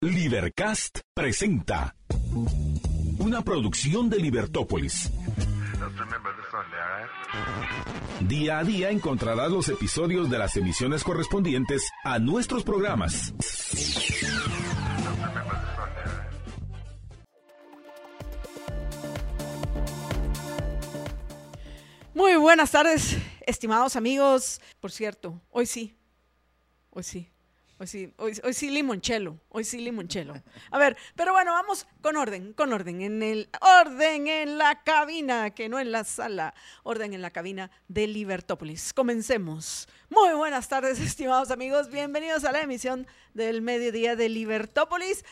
Libercast presenta una producción de Libertópolis. Día a día encontrarás los episodios de las emisiones correspondientes a nuestros programas. Muy buenas tardes, estimados amigos. Por cierto, hoy sí, hoy sí, Hoy sí, hoy, sí limonchelo, hoy sí limonchelo. A ver, pero bueno, vamos con orden, con orden, en el orden en la cabina, que no en la sala, orden en la cabina de Libertópolis. Comencemos. Muy buenas tardes, estimados amigos, bienvenidos a la emisión del mediodía de Libertópolis.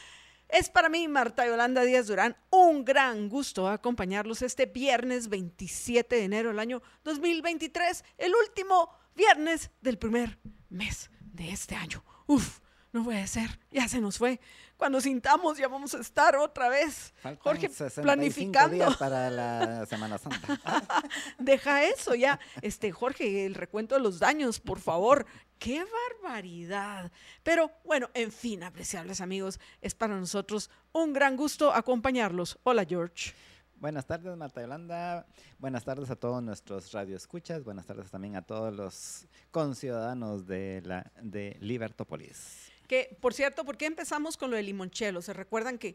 Es para mí, Marta Yolanda Díaz Durán, un gran gusto acompañarlos este viernes 27 de enero del año 2023, el último viernes del primer mes de este año uf, no puede ser, ya se nos fue. Cuando sintamos ya vamos a estar otra vez. Jorge, planificando. días para la Semana Santa. Deja eso ya. Este, Jorge, el recuento de los daños, por favor. ¡Qué barbaridad! Pero bueno, en fin, apreciables amigos, es para nosotros un gran gusto acompañarlos. Hola, George. Buenas tardes, Marta Yolanda. Buenas tardes a todos nuestros radioescuchas. Buenas tardes también a todos los conciudadanos de, la, de Libertópolis. Que, por cierto, ¿por qué empezamos con lo de limonchelo? Se recuerdan que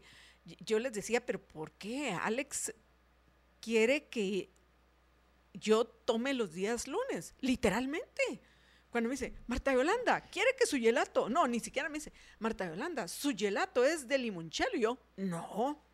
yo les decía, pero ¿por qué Alex quiere que yo tome los días lunes? Literalmente. Cuando me dice, Marta Yolanda, ¿quiere que su gelato? No, ni siquiera me dice, Marta Yolanda, su gelato es de limonchelo. Y yo, no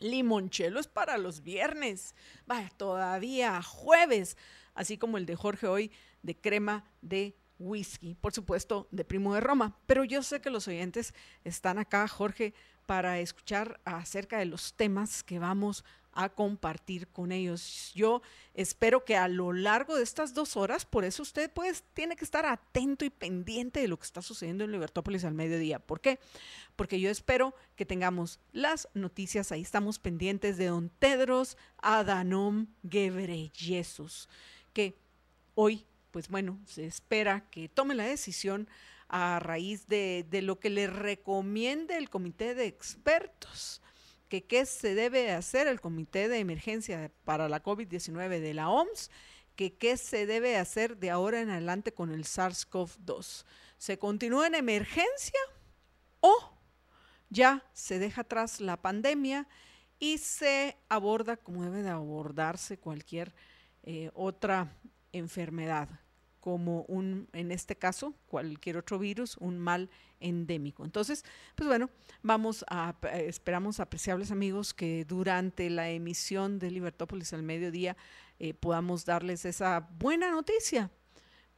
Limonchelo es para los viernes. Vaya, todavía jueves. Así como el de Jorge hoy de crema de whisky. Por supuesto, de Primo de Roma. Pero yo sé que los oyentes están acá, Jorge, para escuchar acerca de los temas que vamos a compartir con ellos. Yo espero que a lo largo de estas dos horas, por eso usted pues tiene que estar atento y pendiente de lo que está sucediendo en Libertópolis al mediodía. ¿Por qué? Porque yo espero que tengamos las noticias, ahí estamos pendientes de don Tedros Adhanom Ghebreyesus, que hoy, pues bueno, se espera que tome la decisión a raíz de, de lo que le recomiende el comité de expertos que qué se debe hacer el Comité de Emergencia para la COVID-19 de la OMS, que qué se debe hacer de ahora en adelante con el SARS-CoV-2. ¿Se continúa en emergencia o ya se deja atrás la pandemia y se aborda como debe de abordarse cualquier eh, otra enfermedad? Como un, en este caso, cualquier otro virus, un mal endémico. Entonces, pues bueno, vamos a, esperamos apreciables amigos que durante la emisión de Libertópolis al mediodía eh, podamos darles esa buena noticia,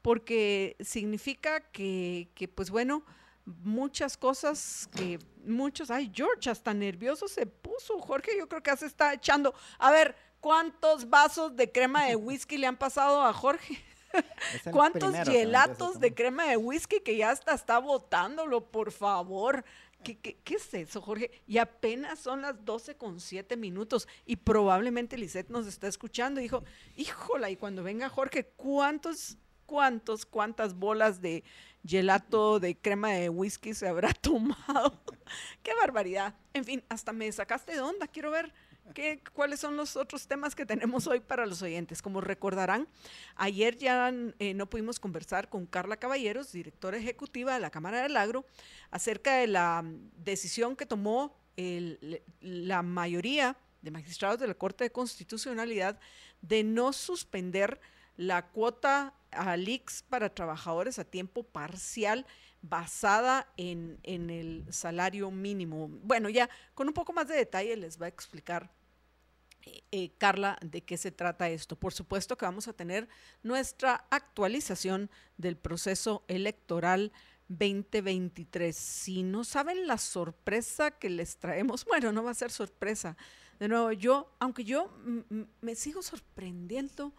porque significa que, que, pues bueno, muchas cosas que muchos, ay, George, hasta nervioso se puso, Jorge, yo creo que se está echando, a ver, ¿cuántos vasos de crema de whisky le han pasado a Jorge? ¿Cuántos gelatos de crema de whisky que ya hasta está botándolo, por favor? ¿Qué, qué, es eso, Jorge? Y apenas son las 12 con 7 minutos y probablemente Lisette nos está escuchando y dijo, híjola, y cuando venga Jorge, ¿cuántos, cuántos, cuántas bolas de gelato de crema de whisky se habrá tomado? ¡Qué barbaridad! En fin, hasta me sacaste de onda, quiero ver ¿Qué, ¿Cuáles son los otros temas que tenemos hoy para los oyentes? Como recordarán, ayer ya eh, no pudimos conversar con Carla Caballeros, directora ejecutiva de la Cámara del Agro, acerca de la decisión que tomó la mayoría de magistrados de la Corte de Constitucionalidad de no suspender la cuota ALIX para trabajadores a tiempo parcial basada en, el salario mínimo. Bueno, ya con un poco más de detalle les va a explicar eh, Carla, ¿de qué se trata esto? Por supuesto que vamos a tener nuestra actualización del proceso electoral 2023. Si no saben la sorpresa que les traemos, bueno, no va a ser sorpresa. De nuevo, yo, aunque yo me sigo sorprendiendo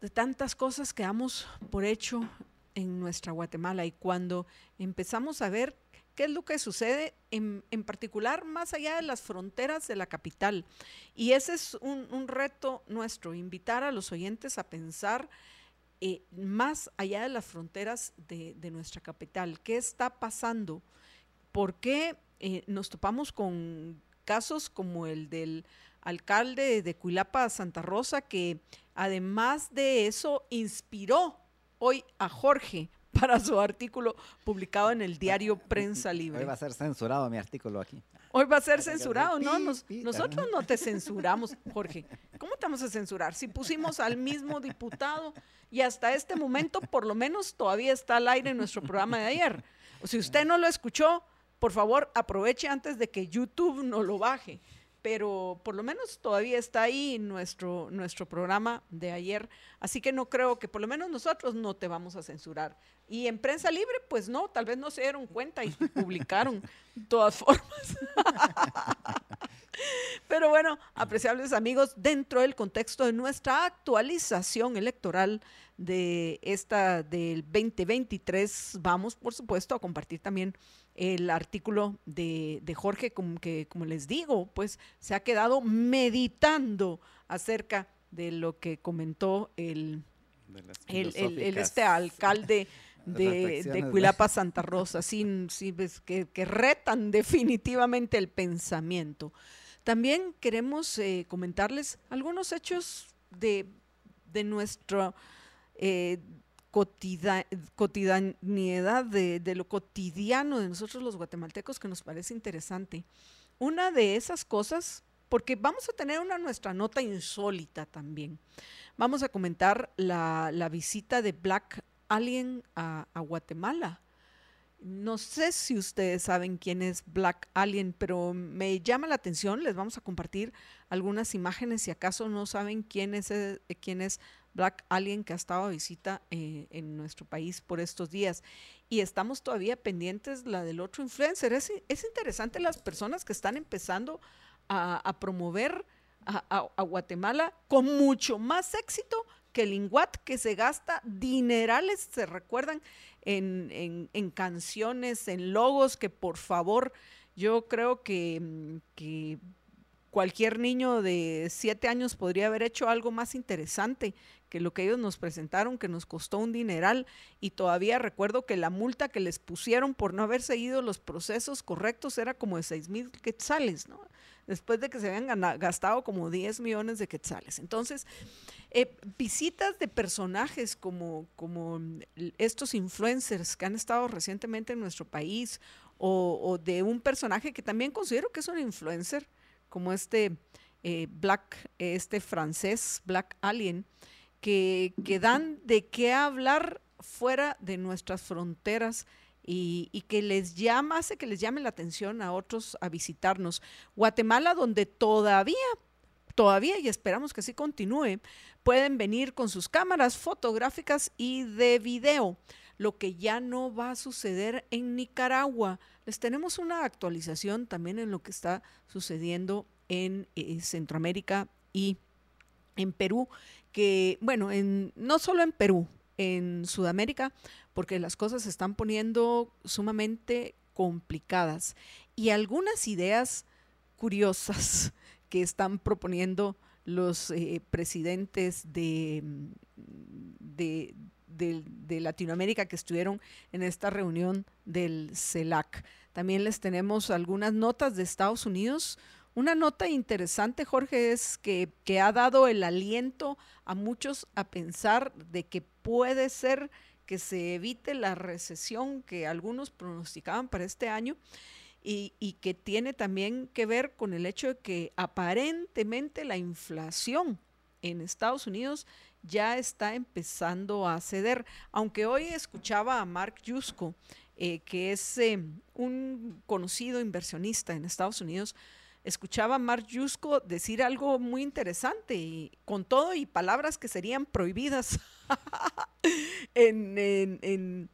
de tantas cosas que damos por hecho en nuestra Guatemala y cuando empezamos a ver ¿Qué es lo que sucede en, particular más allá de las fronteras de la capital? Y ese es un, reto nuestro, invitar a los oyentes a pensar eh, más allá de las fronteras de, nuestra capital. ¿Qué está pasando? por qué eh, nos topamos con casos como el del alcalde de Cuilapa, Santa Rosa, que además de eso inspiró hoy a Jorge para su artículo publicado en el diario Prensa Libre. Hoy va a ser censurado mi artículo aquí. Hoy va a ser censurado, ¿no? nosotros no te censuramos, Jorge. ¿Cómo te vamos a censurar? Si pusimos al mismo diputado y hasta este momento por lo menos todavía está al aire en nuestro programa de ayer. O si usted no lo escuchó, por favor aproveche antes de que YouTube no lo baje pero por lo menos todavía está ahí nuestro, nuestro programa de ayer, así que no creo que por lo menos nosotros no te vamos a censurar. Y en prensa libre, pues no, tal vez no se dieron cuenta y publicaron de todas formas. Pero bueno, apreciables amigos, dentro del contexto de nuestra actualización electoral de esta del 2023, vamos por supuesto a compartir también el artículo de, Jorge, como que, como les digo, pues se ha quedado meditando acerca de lo que comentó el, el, este alcalde de, de Cuilapa Santa Rosa, sin, que, que, retan definitivamente el pensamiento. También queremos eh, comentarles algunos hechos de, de nuestro eh, cotidianidad, de, lo cotidiano de nosotros los guatemaltecos que nos parece interesante. Una de esas cosas, porque vamos a tener una nuestra nota insólita también. Vamos a comentar la, visita de Black Alien a Guatemala. No sé si ustedes saben quién es Black Alien, pero me llama la atención. Les vamos a compartir algunas imágenes si acaso no saben quién es, eh, quién es Black Alien que ha estado a visita eh, en nuestro país por estos días. Y estamos todavía pendientes la del otro influencer. Es, interesante las personas que están empezando a, promover a, Guatemala con mucho más éxito que el que se gasta dinerales, se recuerdan, en, en, canciones, en logos, que por favor, yo creo que, que cualquier niño de siete años podría haber hecho algo más interesante que lo que ellos nos presentaron, que nos costó un dineral, y todavía recuerdo que la multa que les pusieron por no haber seguido los procesos correctos era como de seis mil quetzales, ¿no? Después de que se habían gastado como 10 millones de quetzales. Entonces, eh, visitas de personajes como, como estos influencers que han estado recientemente en nuestro país, o, o de un personaje que también considero que es un influencer, como este eh, Black, este francés, Black Alien, que, que, dan de qué hablar fuera de nuestras fronteras y, y, que les llama, hace que les llame la atención a otros a visitarnos. Guatemala, donde todavía, todavía, y esperamos que así continúe, pueden venir con sus cámaras fotográficas y de video, lo que ya no va a suceder en Nicaragua. Les tenemos una actualización también en lo que está sucediendo en eh, Centroamérica y en Perú, que, bueno, en, no solo en Perú, en Sudamérica, porque las cosas se están poniendo sumamente complicadas. Y algunas ideas curiosas que están proponiendo los eh, presidentes de, de, de, Latinoamérica que estuvieron en esta reunión del CELAC. También les tenemos algunas notas de Estados Unidos. Una nota interesante, Jorge, es que, que ha dado el aliento a muchos a pensar de que puede ser que se evite la recesión que algunos pronosticaban para este año y, y, que tiene también que ver con el hecho de que aparentemente la inflación en Estados Unidos ya está empezando a ceder. Aunque hoy escuchaba a Mark Yusko, eh, que es eh, un conocido inversionista en Estados Unidos, escuchaba a Mark Yusko decir algo muy interesante y con todo y palabras que serían prohibidas en,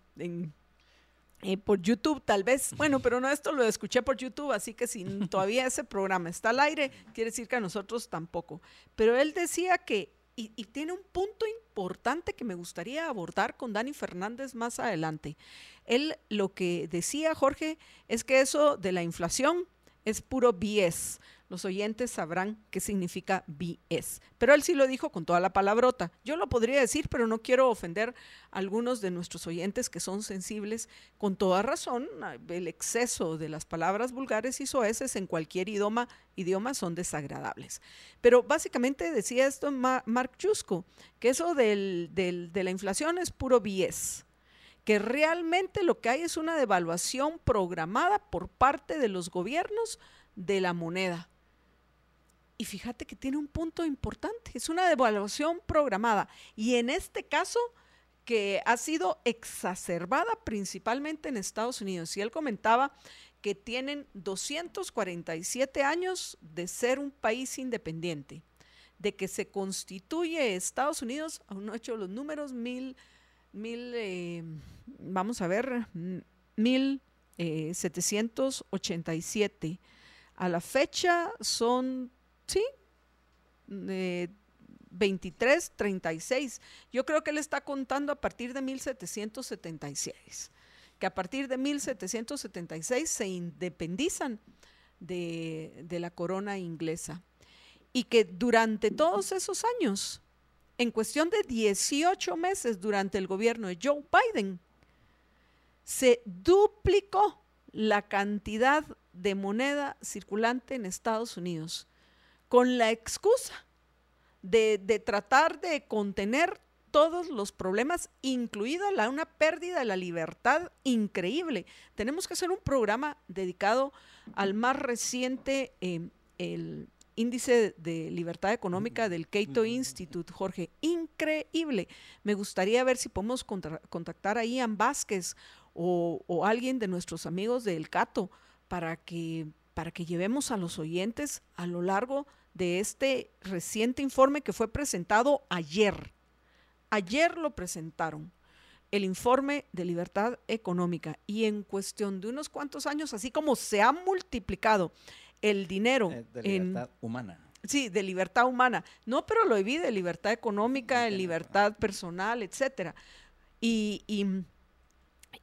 eh, por YouTube tal vez. Bueno, pero no esto lo escuché por YouTube, así que si todavía ese programa está al aire, quiere decir que a nosotros tampoco. Pero él decía que y, tiene un punto importante que me gustaría abordar con Dani Fernández más adelante. Él lo que decía, Jorge, es que eso de la inflación es puro BS. Los oyentes sabrán qué significa BS. Pero él sí lo dijo con toda la palabrota. Yo lo podría decir, pero no quiero ofender a algunos de nuestros oyentes que son sensibles. Con toda razón, el exceso de las palabras vulgares y soeces en cualquier idioma, idioma son desagradables. Pero básicamente decía esto Mark Chusco, que eso de la inflación es puro BS que realmente lo que hay es una devaluación programada por parte de los gobiernos de la moneda. Y fíjate que tiene un punto importante, es una devaluación programada. Y en este caso, que ha sido exacerbada principalmente en Estados Unidos. Y él comentaba que tienen 247 años de ser un país independiente, de que se constituye Estados Unidos, aún no he hecho los números, mil, mil eh, vamos a ver, mil eh, A la fecha son Sí, 23, 36. Yo creo que él está contando a partir de 1776, que a partir de 1776 se independizan de, de la corona inglesa y que durante todos esos años, en cuestión de 18 meses durante el gobierno de Joe Biden, se duplicó la cantidad de moneda circulante en Estados Unidos con la excusa de, tratar de contener todos los problemas, incluida la, una pérdida de la libertad increíble. Tenemos que hacer un programa dedicado al más reciente, em, el índice de libertad económica del Cato Institute, Jorge. Increíble. Me gustaría ver si podemos contactar a Ian Vázquez o, o alguien de nuestros amigos del Cato para que, para que llevemos a los oyentes a lo largo de de este reciente informe que fue presentado ayer. Ayer lo presentaron, el informe de libertad económica. Y en cuestión de unos cuantos años, así como se ha multiplicado el dinero eh, de libertad humana. Sí, de libertad humana. No, pero lo vi de libertad económica, de libertad personal, etcétera. Y, y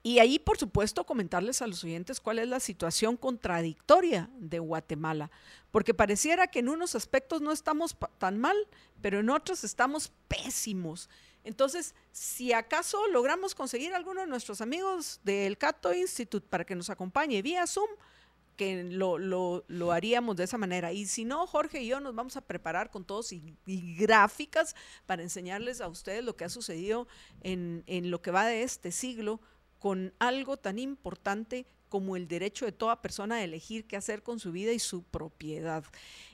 y ahí, por supuesto, comentarles a los oyentes cuál es la situación contradictoria de Guatemala, porque pareciera que en unos aspectos no estamos tan mal, pero en otros estamos pésimos. Entonces, si acaso logramos conseguir a alguno de nuestros amigos del Cato Institute para que nos acompañe vía Zoom, que lo, lo, haríamos de esa manera. Y si no, Jorge y yo nos vamos a preparar con todos y, gráficas para enseñarles a ustedes lo que ha sucedido en, en lo que va de este siglo con algo tan importante como el derecho de toda persona a elegir qué hacer con su vida y su propiedad.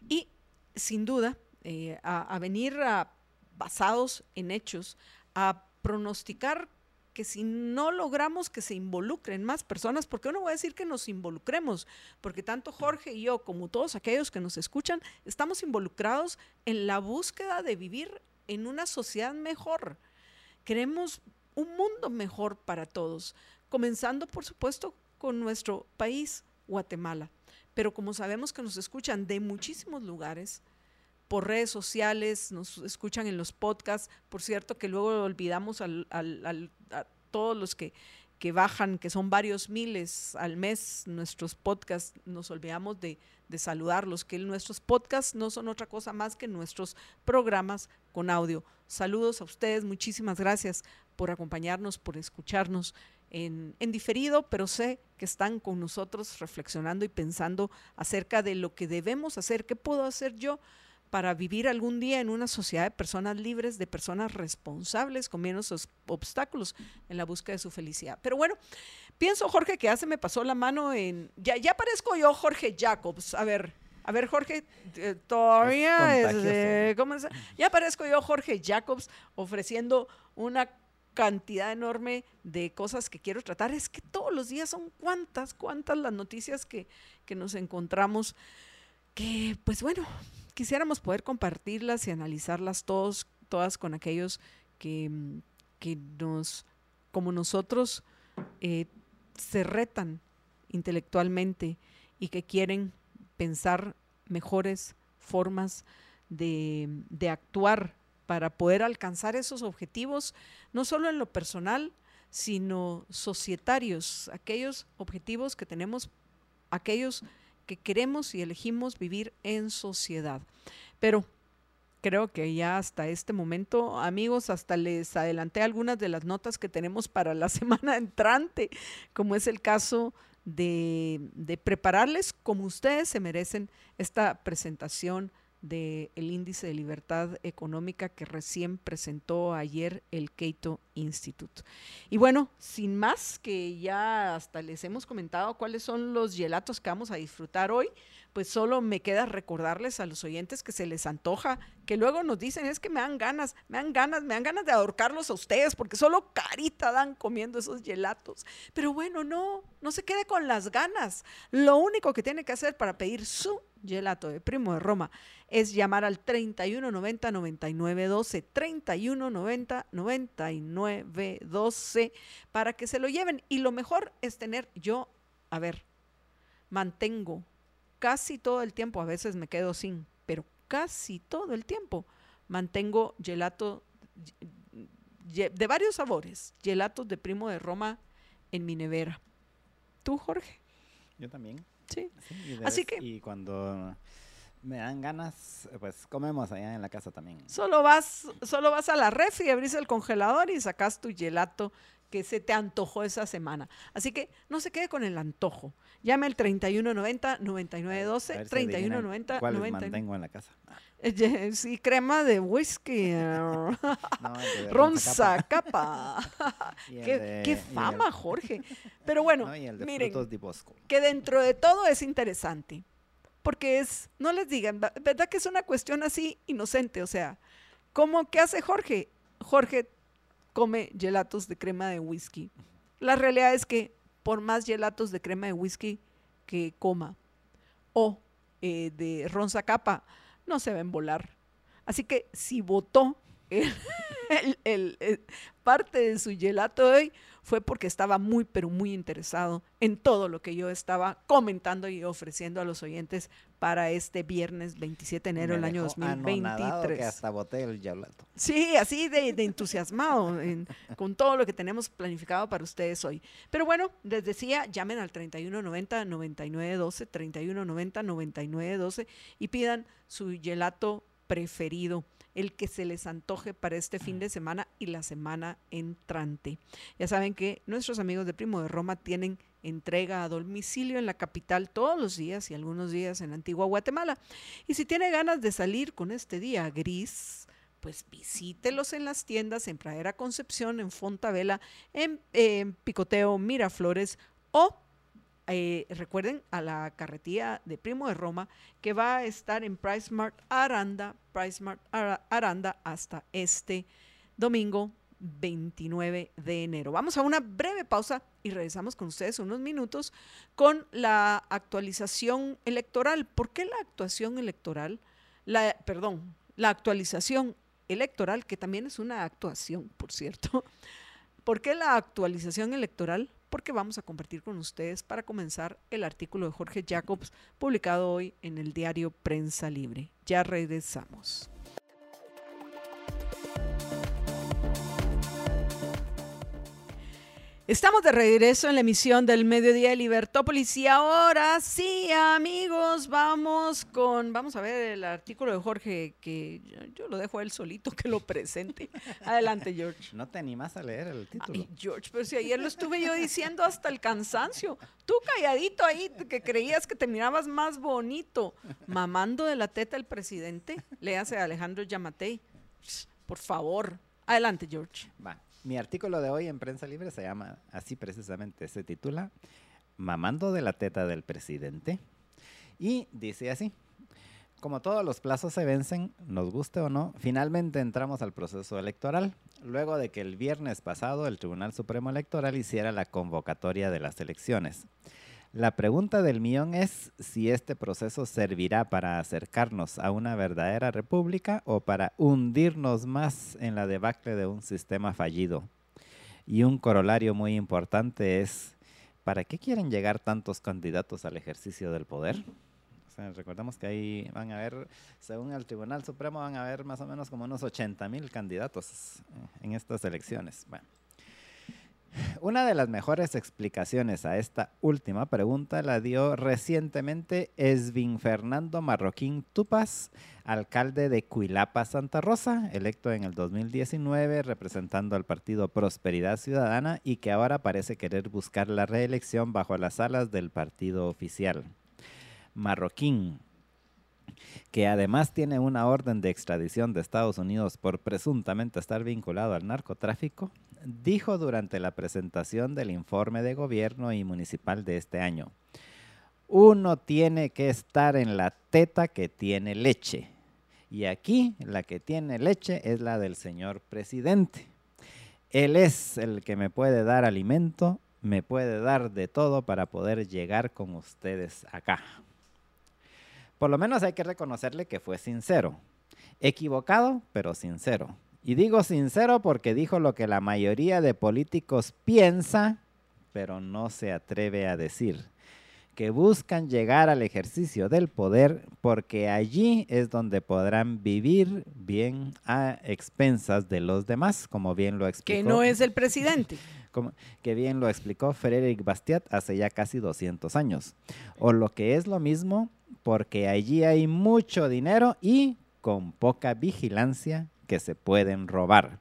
Y sin duda, eh, a, venir basados en hechos, a pronosticar que si no logramos que se involucren más personas, porque uno va a decir que nos involucremos, porque tanto Jorge y yo como todos aquellos que nos escuchan, estamos involucrados en la búsqueda de vivir en una sociedad mejor. Queremos un mundo mejor para todos, comenzando por supuesto con nuestro país, Guatemala. Pero como sabemos que nos escuchan de muchísimos lugares, por redes sociales, nos escuchan en los podcasts, por cierto que luego olvidamos a todos los que, que bajan, que son varios miles al mes, nuestros podcasts, nos olvidamos de, de saludarlos, que nuestros podcasts no son otra cosa más que nuestros programas con audio. Saludos a ustedes, muchísimas gracias por acompañarnos, por escucharnos en, diferido, pero sé que están con nosotros reflexionando y pensando acerca de lo que debemos hacer, qué puedo hacer yo para vivir algún día en una sociedad de personas libres, de personas responsables, con menos obstáculos en la búsqueda de su felicidad. Pero bueno, pienso, Jorge, que ya se me pasó la mano en... Ya, ya parezco yo, Jorge Jacobs. A ver, a ver, Jorge, eh, todavía es, ¿cómo es? Ya parezco yo, Jorge Jacobs, ofreciendo una cantidad enorme de cosas que quiero tratar. Es que todos los días son cuantas, cuantas las noticias que, que nos encontramos que, pues bueno, quisiéramos poder compartirlas y analizarlas todos, todas con aquellos que, que nos, como nosotros, eh, se retan intelectualmente y que quieren pensar mejores formas de, de actuar para poder alcanzar esos objetivos, no solo en lo personal, sino societarios, aquellos objetivos que tenemos, aquellos que queremos y elegimos vivir en sociedad. Pero creo que ya hasta este momento, amigos, hasta les adelanté algunas de las notas que tenemos para la semana entrante, como es el caso de, de prepararles como ustedes se merecen esta presentación del índice de libertad económica que recién presentó ayer el Cato Institute. Y bueno, sin más, que ya hasta les hemos comentado cuáles son los gelatos que vamos a disfrutar hoy, pues solo me queda recordarles a los oyentes que se les antoja, que luego nos dicen, es que me dan ganas, me dan ganas, me dan ganas de ahorcarlos a ustedes, porque solo carita dan comiendo esos gelatos. Pero bueno, no, no se quede con las ganas. Lo único que tiene que hacer para pedir su gelato de Primo de Roma es llamar al 3190 9912 3190 9912 para que se lo lleven. Y lo mejor es tener yo, a ver, mantengo casi todo el tiempo, a veces me quedo sin, pero casi todo el tiempo mantengo gelato de varios sabores, gelatos de primo de Roma en mi nevera. ¿Tú, Jorge? Yo también. Sí. y Así vez- que- Y cuando me dan ganas, pues comemos allá en la casa también. Solo vas, solo vas a la refri, abrís el congelador y sacas tu gelato que se te antojó esa semana. Así que no se quede con el antojo. Llame al 3190 A 9912 ver si adivinan 3190 ¿Cuáles 99 mantengo en la casa? Eh, Sí, crema de whisky. no, el de Ronza capa. Qué, de- qué y el- fama, Jorge. Pero bueno, no, y el de miren, Bosco. que dentro de todo es interesante. Porque es, no les digan, ¿verdad que es una cuestión así inocente? O sea, ¿cómo qué hace Jorge? Jorge come gelatos de crema de whisky. La realidad es que por más gelatos de crema de whisky que coma o eh, de ronza capa, no se va a embolar. Así que si votó el- el- el- parte de su gelato de hoy, fue porque estaba muy, pero muy interesado en todo lo que yo estaba comentando y ofreciendo a los oyentes para este viernes 27 de enero del año dejó anonadado que 2023. hasta boté el gelato. Sí, así de, de entusiasmado en- con todo lo que tenemos planificado para ustedes hoy. Pero bueno, les decía, llamen al 3190-9912, 3190-9912 y pidan su gelato preferido, el que se les antoje para este fin de semana y la semana entrante. Ya saben que nuestros amigos de Primo de Roma tienen entrega a domicilio en la capital todos los días y algunos días en Antigua Guatemala. Y si tiene ganas de salir con este día gris, pues visítelos en las tiendas en Pradera Concepción, en Fontavela, en, eh, en Picoteo Miraflores o eh, recuerden a la carretilla de Primo de Roma que va a estar en Price Mart Aranda, Price Mart Ara- Aranda hasta este domingo 29 de enero. Vamos a una breve pausa y regresamos con ustedes unos minutos con la actualización electoral. ¿Por qué la actuación electoral? La, perdón, la actualización electoral, que también es una actuación, por cierto. ¿Por qué la actualización electoral? Porque vamos a compartir con ustedes para comenzar el artículo de Jorge Jacobs publicado hoy en el diario Prensa Libre. Ya regresamos. Estamos de regreso en la emisión del Mediodía de Libertópolis y ahora sí, amigos, vamos con, vamos a ver el artículo de Jorge que yo, yo lo dejo a él solito que lo presente. Adelante, George. No te animas a leer el título. Ay, George, pero si ayer lo estuve yo diciendo hasta el cansancio. Tú calladito ahí, que creías que te mirabas más bonito, mamando de la teta el presidente. Le hace a Alejandro Yamatei. Por favor. Adelante, George. Va. Mi artículo de hoy en Prensa Libre se llama, así precisamente, se titula Mamando de la teta del presidente. Y dice así, como todos los plazos se vencen, nos guste o no, finalmente entramos al proceso electoral, luego de que el viernes pasado el Tribunal Supremo Electoral hiciera la convocatoria de las elecciones. La pregunta del millón es si este proceso servirá para acercarnos a una verdadera república o para hundirnos más en la debacle de un sistema fallido. Y un corolario muy importante es, ¿para qué quieren llegar tantos candidatos al ejercicio del poder? O sea, recordemos que ahí van a haber, según el Tribunal Supremo, van a haber más o menos como unos 80 mil candidatos en estas elecciones. Bueno. Una de las mejores explicaciones a esta última pregunta la dio recientemente Esvin Fernando Marroquín Tupas, alcalde de Cuilapa, Santa Rosa, electo en el 2019 representando al partido Prosperidad Ciudadana y que ahora parece querer buscar la reelección bajo las alas del partido oficial. Marroquín que además tiene una orden de extradición de Estados Unidos por presuntamente estar vinculado al narcotráfico, dijo durante la presentación del informe de gobierno y municipal de este año, uno tiene que estar en la teta que tiene leche. Y aquí la que tiene leche es la del señor presidente. Él es el que me puede dar alimento, me puede dar de todo para poder llegar con ustedes acá. Por lo menos hay que reconocerle que fue sincero. Equivocado, pero sincero. Y digo sincero porque dijo lo que la mayoría de políticos piensa, pero no se atreve a decir. Que buscan llegar al ejercicio del poder porque allí es donde podrán vivir bien a expensas de los demás, como bien lo explicó. Que no es el presidente. Como, que bien lo explicó Frédéric Bastiat hace ya casi 200 años. O lo que es lo mismo, porque allí hay mucho dinero y con poca vigilancia que se pueden robar.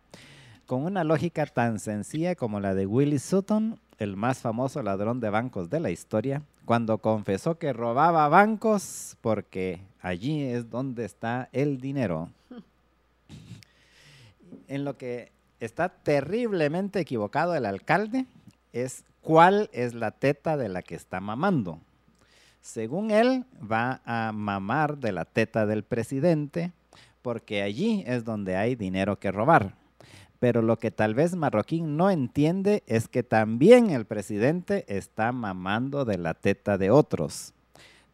Con una lógica tan sencilla como la de Willie Sutton, el más famoso ladrón de bancos de la historia, cuando confesó que robaba bancos porque allí es donde está el dinero. En lo que está terriblemente equivocado el alcalde es cuál es la teta de la que está mamando. Según él, va a mamar de la teta del presidente porque allí es donde hay dinero que robar. Pero lo que tal vez Marroquín no entiende es que también el presidente está mamando de la teta de otros.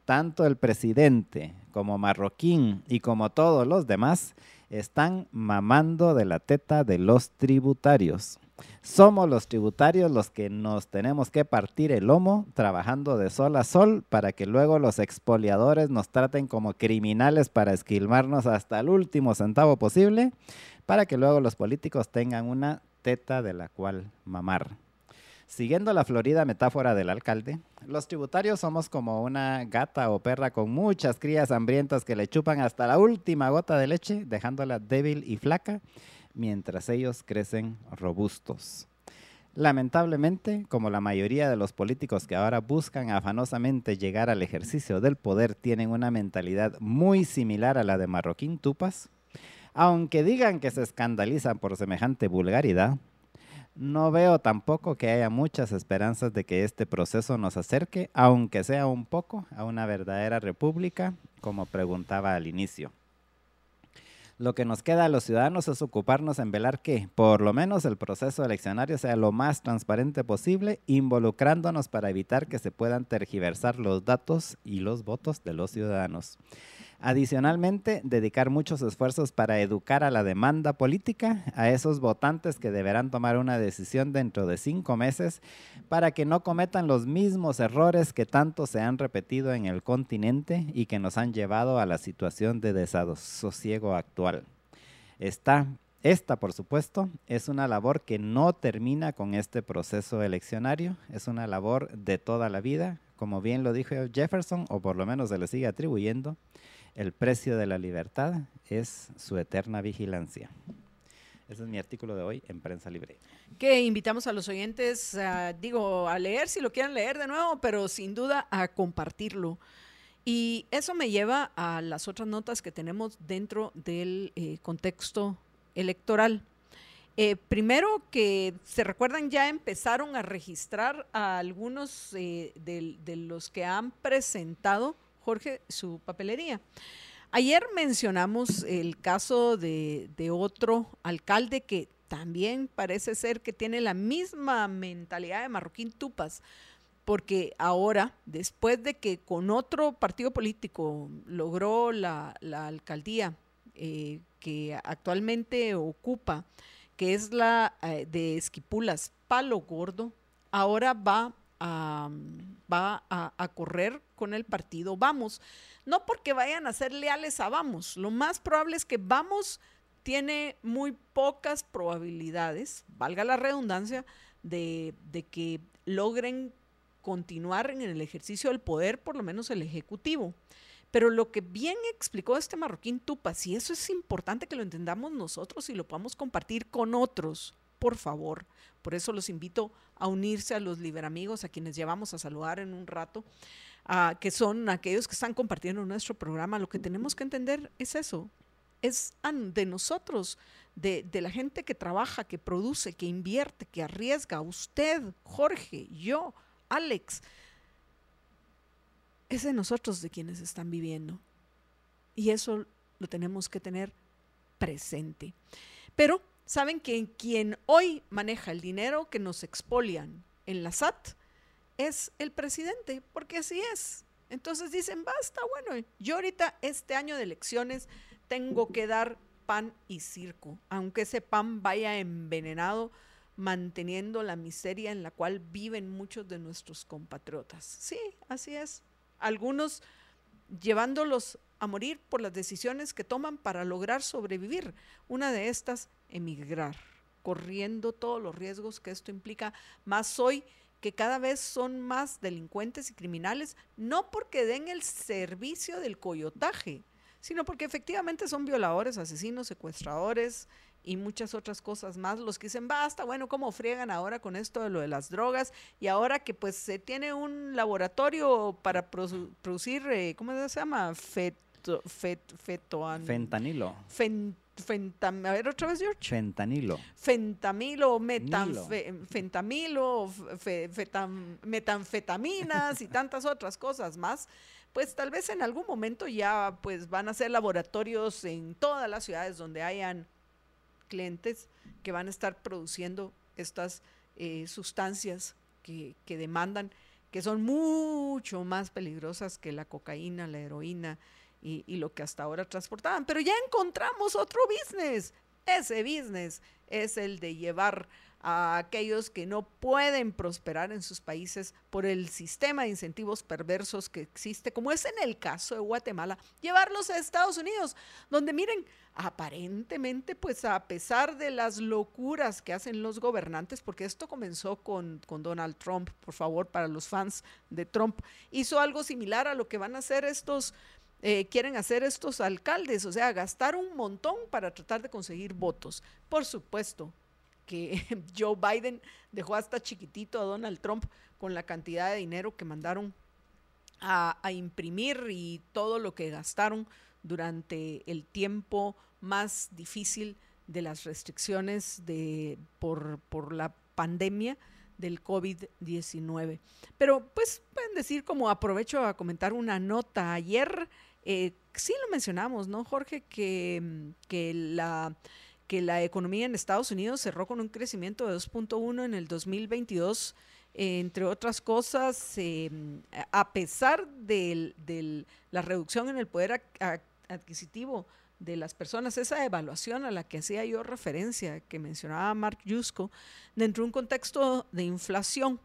Tanto el presidente como Marroquín y como todos los demás están mamando de la teta de los tributarios. Somos los tributarios los que nos tenemos que partir el lomo trabajando de sol a sol para que luego los expoliadores nos traten como criminales para esquilmarnos hasta el último centavo posible, para que luego los políticos tengan una teta de la cual mamar. Siguiendo la florida metáfora del alcalde, los tributarios somos como una gata o perra con muchas crías hambrientas que le chupan hasta la última gota de leche, dejándola débil y flaca mientras ellos crecen robustos. Lamentablemente, como la mayoría de los políticos que ahora buscan afanosamente llegar al ejercicio del poder tienen una mentalidad muy similar a la de Marroquín Tupas, aunque digan que se escandalizan por semejante vulgaridad, no veo tampoco que haya muchas esperanzas de que este proceso nos acerque, aunque sea un poco, a una verdadera república, como preguntaba al inicio. Lo que nos queda a los ciudadanos es ocuparnos en velar que, por lo menos, el proceso eleccionario sea lo más transparente posible, involucrándonos para evitar que se puedan tergiversar los datos y los votos de los ciudadanos. Adicionalmente, dedicar muchos esfuerzos para educar a la demanda política, a esos votantes que deberán tomar una decisión dentro de cinco meses para que no cometan los mismos errores que tanto se han repetido en el continente y que nos han llevado a la situación de desasosiego actual. Esta, esta, por supuesto, es una labor que no termina con este proceso eleccionario, es una labor de toda la vida, como bien lo dijo Jefferson, o por lo menos se le sigue atribuyendo, el precio de la libertad es su eterna vigilancia. Ese es mi artículo de hoy en Prensa Libre. Que invitamos a los oyentes, digo, a leer si lo quieren leer de nuevo, pero sin duda a compartirlo. Y eso me lleva a las otras notas que tenemos dentro del eh, contexto electoral. Eh, primero que se recuerdan ya empezaron a registrar a algunos eh, de, los que han presentado Jorge, su papelería. Ayer mencionamos el caso de, otro alcalde que también parece ser que tiene la misma mentalidad de Marroquín Tupas, porque ahora, después de que con otro partido político logró la, alcaldía eh, que actualmente ocupa, que es la eh, de Esquipulas, Palo Gordo, ahora va va a, correr con el partido Vamos. No porque vayan a ser leales a Vamos, lo más probable es que Vamos tiene muy pocas probabilidades, valga la redundancia, de, de que logren continuar en el ejercicio del poder, por lo menos el ejecutivo. Pero lo que bien explicó este marroquín Tupas, y eso es importante que lo entendamos nosotros y lo podamos compartir con otros, por favor. Por eso los invito a unirse a los liberamigos, a quienes llevamos a saludar en un rato, que son aquellos que están compartiendo nuestro programa. Lo que tenemos que entender es eso, es de nosotros, de, de, la gente que trabaja, que produce, que invierte, que arriesga, usted, Jorge, yo, Alex, es de nosotros de quienes están viviendo. Y eso lo tenemos que tener presente. Pero saben que quien hoy maneja el dinero que nos expolian en la SAT es el presidente, porque así es. Entonces dicen, basta, bueno, yo ahorita este año de elecciones tengo que dar pan y circo, aunque ese pan vaya envenenado, manteniendo la miseria en la cual viven muchos de nuestros compatriotas. Sí, así es algunos llevándolos a morir por las decisiones que toman para lograr sobrevivir. Una de estas, emigrar, corriendo todos los riesgos que esto implica, más hoy que cada vez son más delincuentes y criminales, no porque den el servicio del coyotaje, sino porque efectivamente son violadores, asesinos, secuestradores, y muchas otras cosas más. Los que dicen, basta, bueno, ¿cómo friegan ahora con esto de lo de las drogas? Y ahora que pues se tiene un laboratorio para producir, eh, ¿cómo se llama? Feto, fet, Fentanilo. a ver otra vez, George. Fentanilo. Fentamilo, fentamilo, metanfetaminas y tantas otras cosas más pues tal vez en algún momento ya pues van a ser laboratorios en todas las ciudades donde hayan clientes que van a estar produciendo estas eh, sustancias que, demandan, que son mucho más peligrosas que la cocaína, la heroína y, lo que hasta ahora transportaban. Pero ya encontramos otro business. Ese business es el de llevar a aquellos que no pueden prosperar en sus países por el sistema de incentivos perversos que existe, como es en el caso de Guatemala, llevarlos a Estados Unidos, donde miren, aparentemente, pues a pesar de las locuras que hacen los gobernantes, porque esto comenzó con, con Donald Trump, por favor, para los fans de Trump, hizo algo similar a lo que van a hacer estos eh, quieren hacer estos alcaldes, o sea, gastar un montón para tratar de conseguir votos. Por supuesto, que Joe Biden dejó hasta chiquitito a Donald Trump con la cantidad de dinero que mandaron a, imprimir y todo lo que gastaron durante el tiempo más difícil de las restricciones de, por, por la pandemia del COVID-19. Pero pues pueden decir como aprovecho a comentar una nota ayer, eh, sí lo mencionamos, ¿no, Jorge? Que, que la que la economía en Estados Unidos cerró con un crecimiento de 2.1 en el 2022, entre otras cosas, em, a pesar de la reducción en el poder adquisitivo de las personas, esa evaluación a la que hacía yo referencia, que mencionaba Mark Yusko, dentro de un contexto de inflación.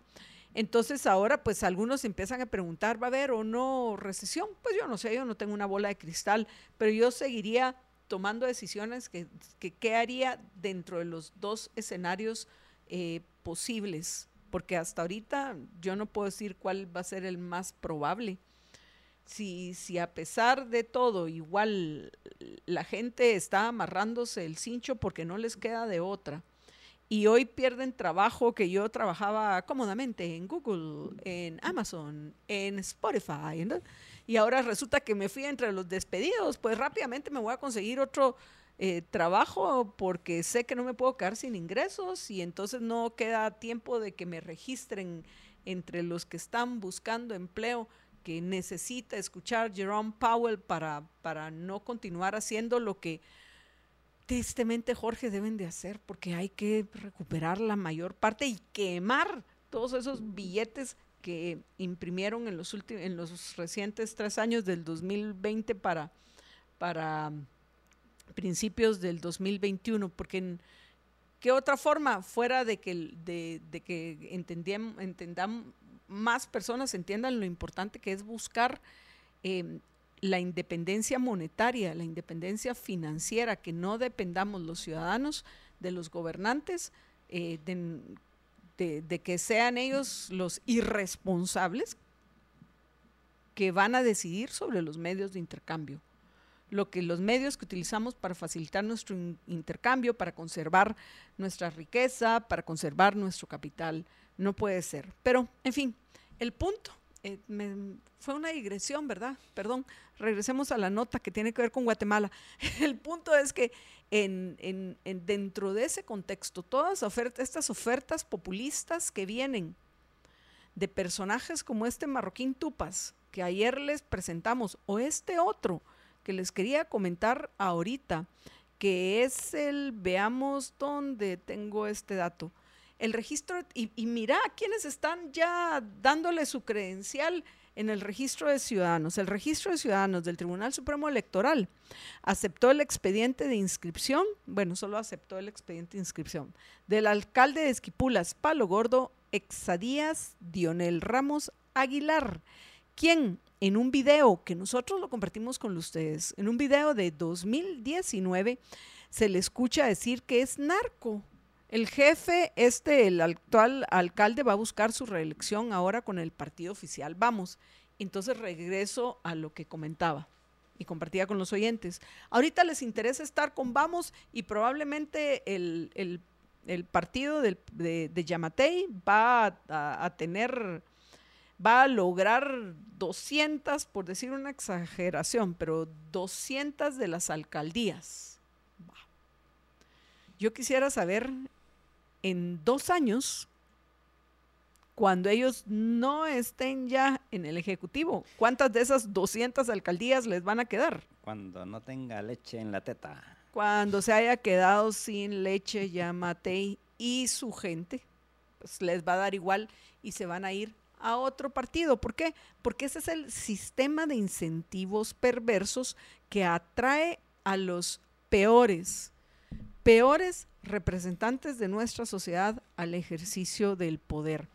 Entonces ahora pues algunos empiezan a preguntar, ¿va a haber o no recesión? Pues yo no sé, yo no tengo una bola de cristal, pero yo seguiría tomando decisiones que, qué haría dentro de los dos escenarios eh, posibles, porque hasta ahorita yo no puedo decir cuál va a ser el más probable. Si, si a pesar de todo igual la gente está amarrándose el cincho porque no les queda de otra, y hoy pierden trabajo que yo trabajaba cómodamente en Google, en Amazon, en Spotify, y ahora resulta que me fui entre los despedidos, pues rápidamente me voy a conseguir otro eh, trabajo porque sé que no me puedo quedar sin ingresos y entonces no queda tiempo de que me registren entre los que están buscando empleo que necesita escuchar Jerome Powell para, para no continuar haciendo lo que tristemente Jorge deben de hacer porque hay que recuperar la mayor parte y quemar todos esos billetes que imprimieron en los, últimos, en los recientes tres años del 2020 para, para principios del 2021, porque en qué otra forma, fuera de que, de, que más personas entiendan lo importante que es buscar em, la independencia monetaria, la independencia financiera, que no dependamos los ciudadanos de los gobernantes, eh, de, que sean ellos los irresponsables que van a decidir sobre los medios de intercambio. Lo que los medios que utilizamos para facilitar nuestro intercambio, para conservar nuestra riqueza, para conservar nuestro capital, no puede ser. Pero, en fin, el punto eh, fue una digresión, ¿verdad? Perdón, regresemos a la nota que tiene que ver con Guatemala. El punto es que en, dentro de ese contexto, todas estas ofertas populistas que vienen de personajes como este marroquín Tupas, que ayer les presentamos, o este otro que les quería comentar ahorita, que es el, veamos dónde tengo este dato, el registro, y, mira quienes están ya dándole su credencial en el registro de ciudadanos. El registro de ciudadanos del Tribunal Supremo Electoral aceptó el expediente de inscripción, bueno, solo aceptó el expediente de inscripción, del alcalde de Esquipulas, Palo Gordo, Exadías Dionel Ramos Aguilar, quien en un video que nosotros lo compartimos con ustedes, en un video de 2019, se le escucha decir que es narco. El jefe, este, el actual alcalde, va a buscar su reelección ahora con el partido oficial. Vamos. Entonces regreso a lo que comentaba y compartía con los oyentes. Ahorita les interesa estar con Vamos y probablemente el, partido de, de, Yamatei va a, a, tener, va a lograr 200, por decir una exageración, pero 200 de las alcaldías. Yo quisiera saber en dos años, cuando ellos no estén ya en el Ejecutivo, ¿cuántas de esas 200 alcaldías les van a quedar? Cuando no tenga leche en la teta. Cuando se haya quedado sin leche ya Matei y su gente, pues les va a dar igual y se van a ir a otro partido. ¿Por qué? Porque ese es el sistema de incentivos perversos que atrae a los peores, peores representantes de nuestra sociedad al ejercicio del poder.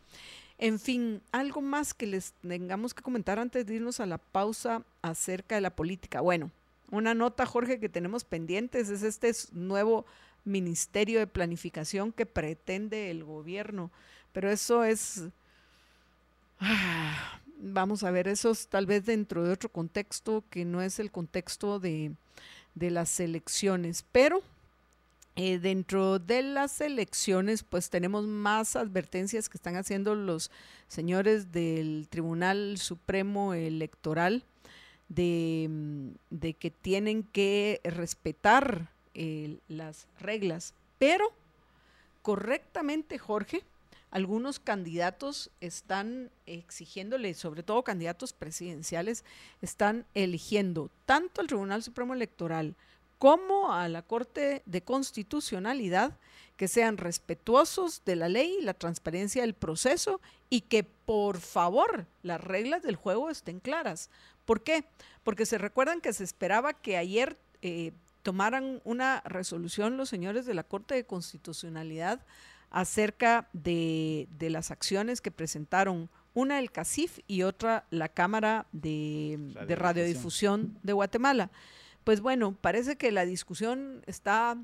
En fin, algo más que les tengamos que comentar antes de irnos a la pausa acerca de la política. Bueno, una nota, Jorge, que tenemos pendientes es este nuevo Ministerio de Planificación que pretende el gobierno. Pero eso es... Ah, vamos a ver, eso es tal vez dentro de otro contexto que no es el contexto de, de las elecciones. Pero eh, dentro de las elecciones, pues tenemos más advertencias que están haciendo los señores del Tribunal Supremo Electoral de, mm, que tienen que respetar eh, las reglas. Pero, correctamente, Jorge, algunos candidatos están exigiéndole, sobre todo candidatos presidenciales, están eligiendo tanto el Tribunal Supremo Electoral como a la Corte de Constitucionalidad que sean respetuosos de la ley y la transparencia del proceso y que por favor las reglas del juego estén claras. ¿Por qué? Porque se recuerdan que se esperaba que ayer eh, tomaran una resolución los señores de la Corte de Constitucionalidad acerca de, de las acciones que presentaron una el CACIF y otra la Cámara de, de Radiodifusión de Guatemala pues bueno, parece que la discusión está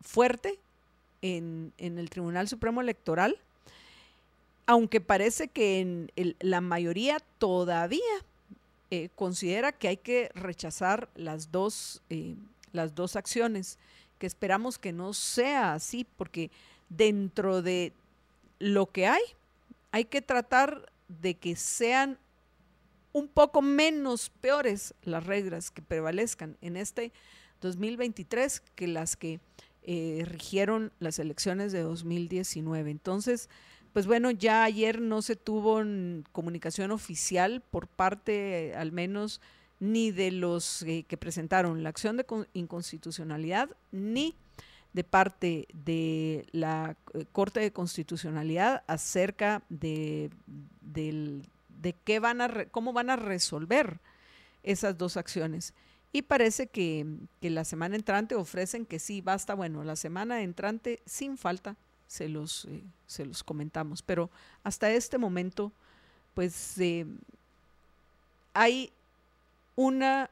fuerte en, el Tribunal Supremo Electoral, aunque parece que en la mayoría todavía eh, considera que hay que rechazar las dos, eh, las dos acciones, que esperamos que no sea así, porque dentro de lo que hay, hay que tratar de que sean un poco menos peores las reglas que prevalezcan en este 2023 que las que eh, rigieron las elecciones de 2019. Entonces, pues bueno, ya ayer no se tuvo comunicación oficial por parte, al menos, ni de los eh, que presentaron la acción de inconstitucionalidad, ni de parte de la eh, Corte de Constitucionalidad acerca de, del, de qué van a cómo van a resolver esas dos acciones. Y parece que, la semana entrante ofrecen que sí, basta, bueno, la semana entrante sin falta se los, eh, se los comentamos. Pero hasta este momento, pues eh, hay una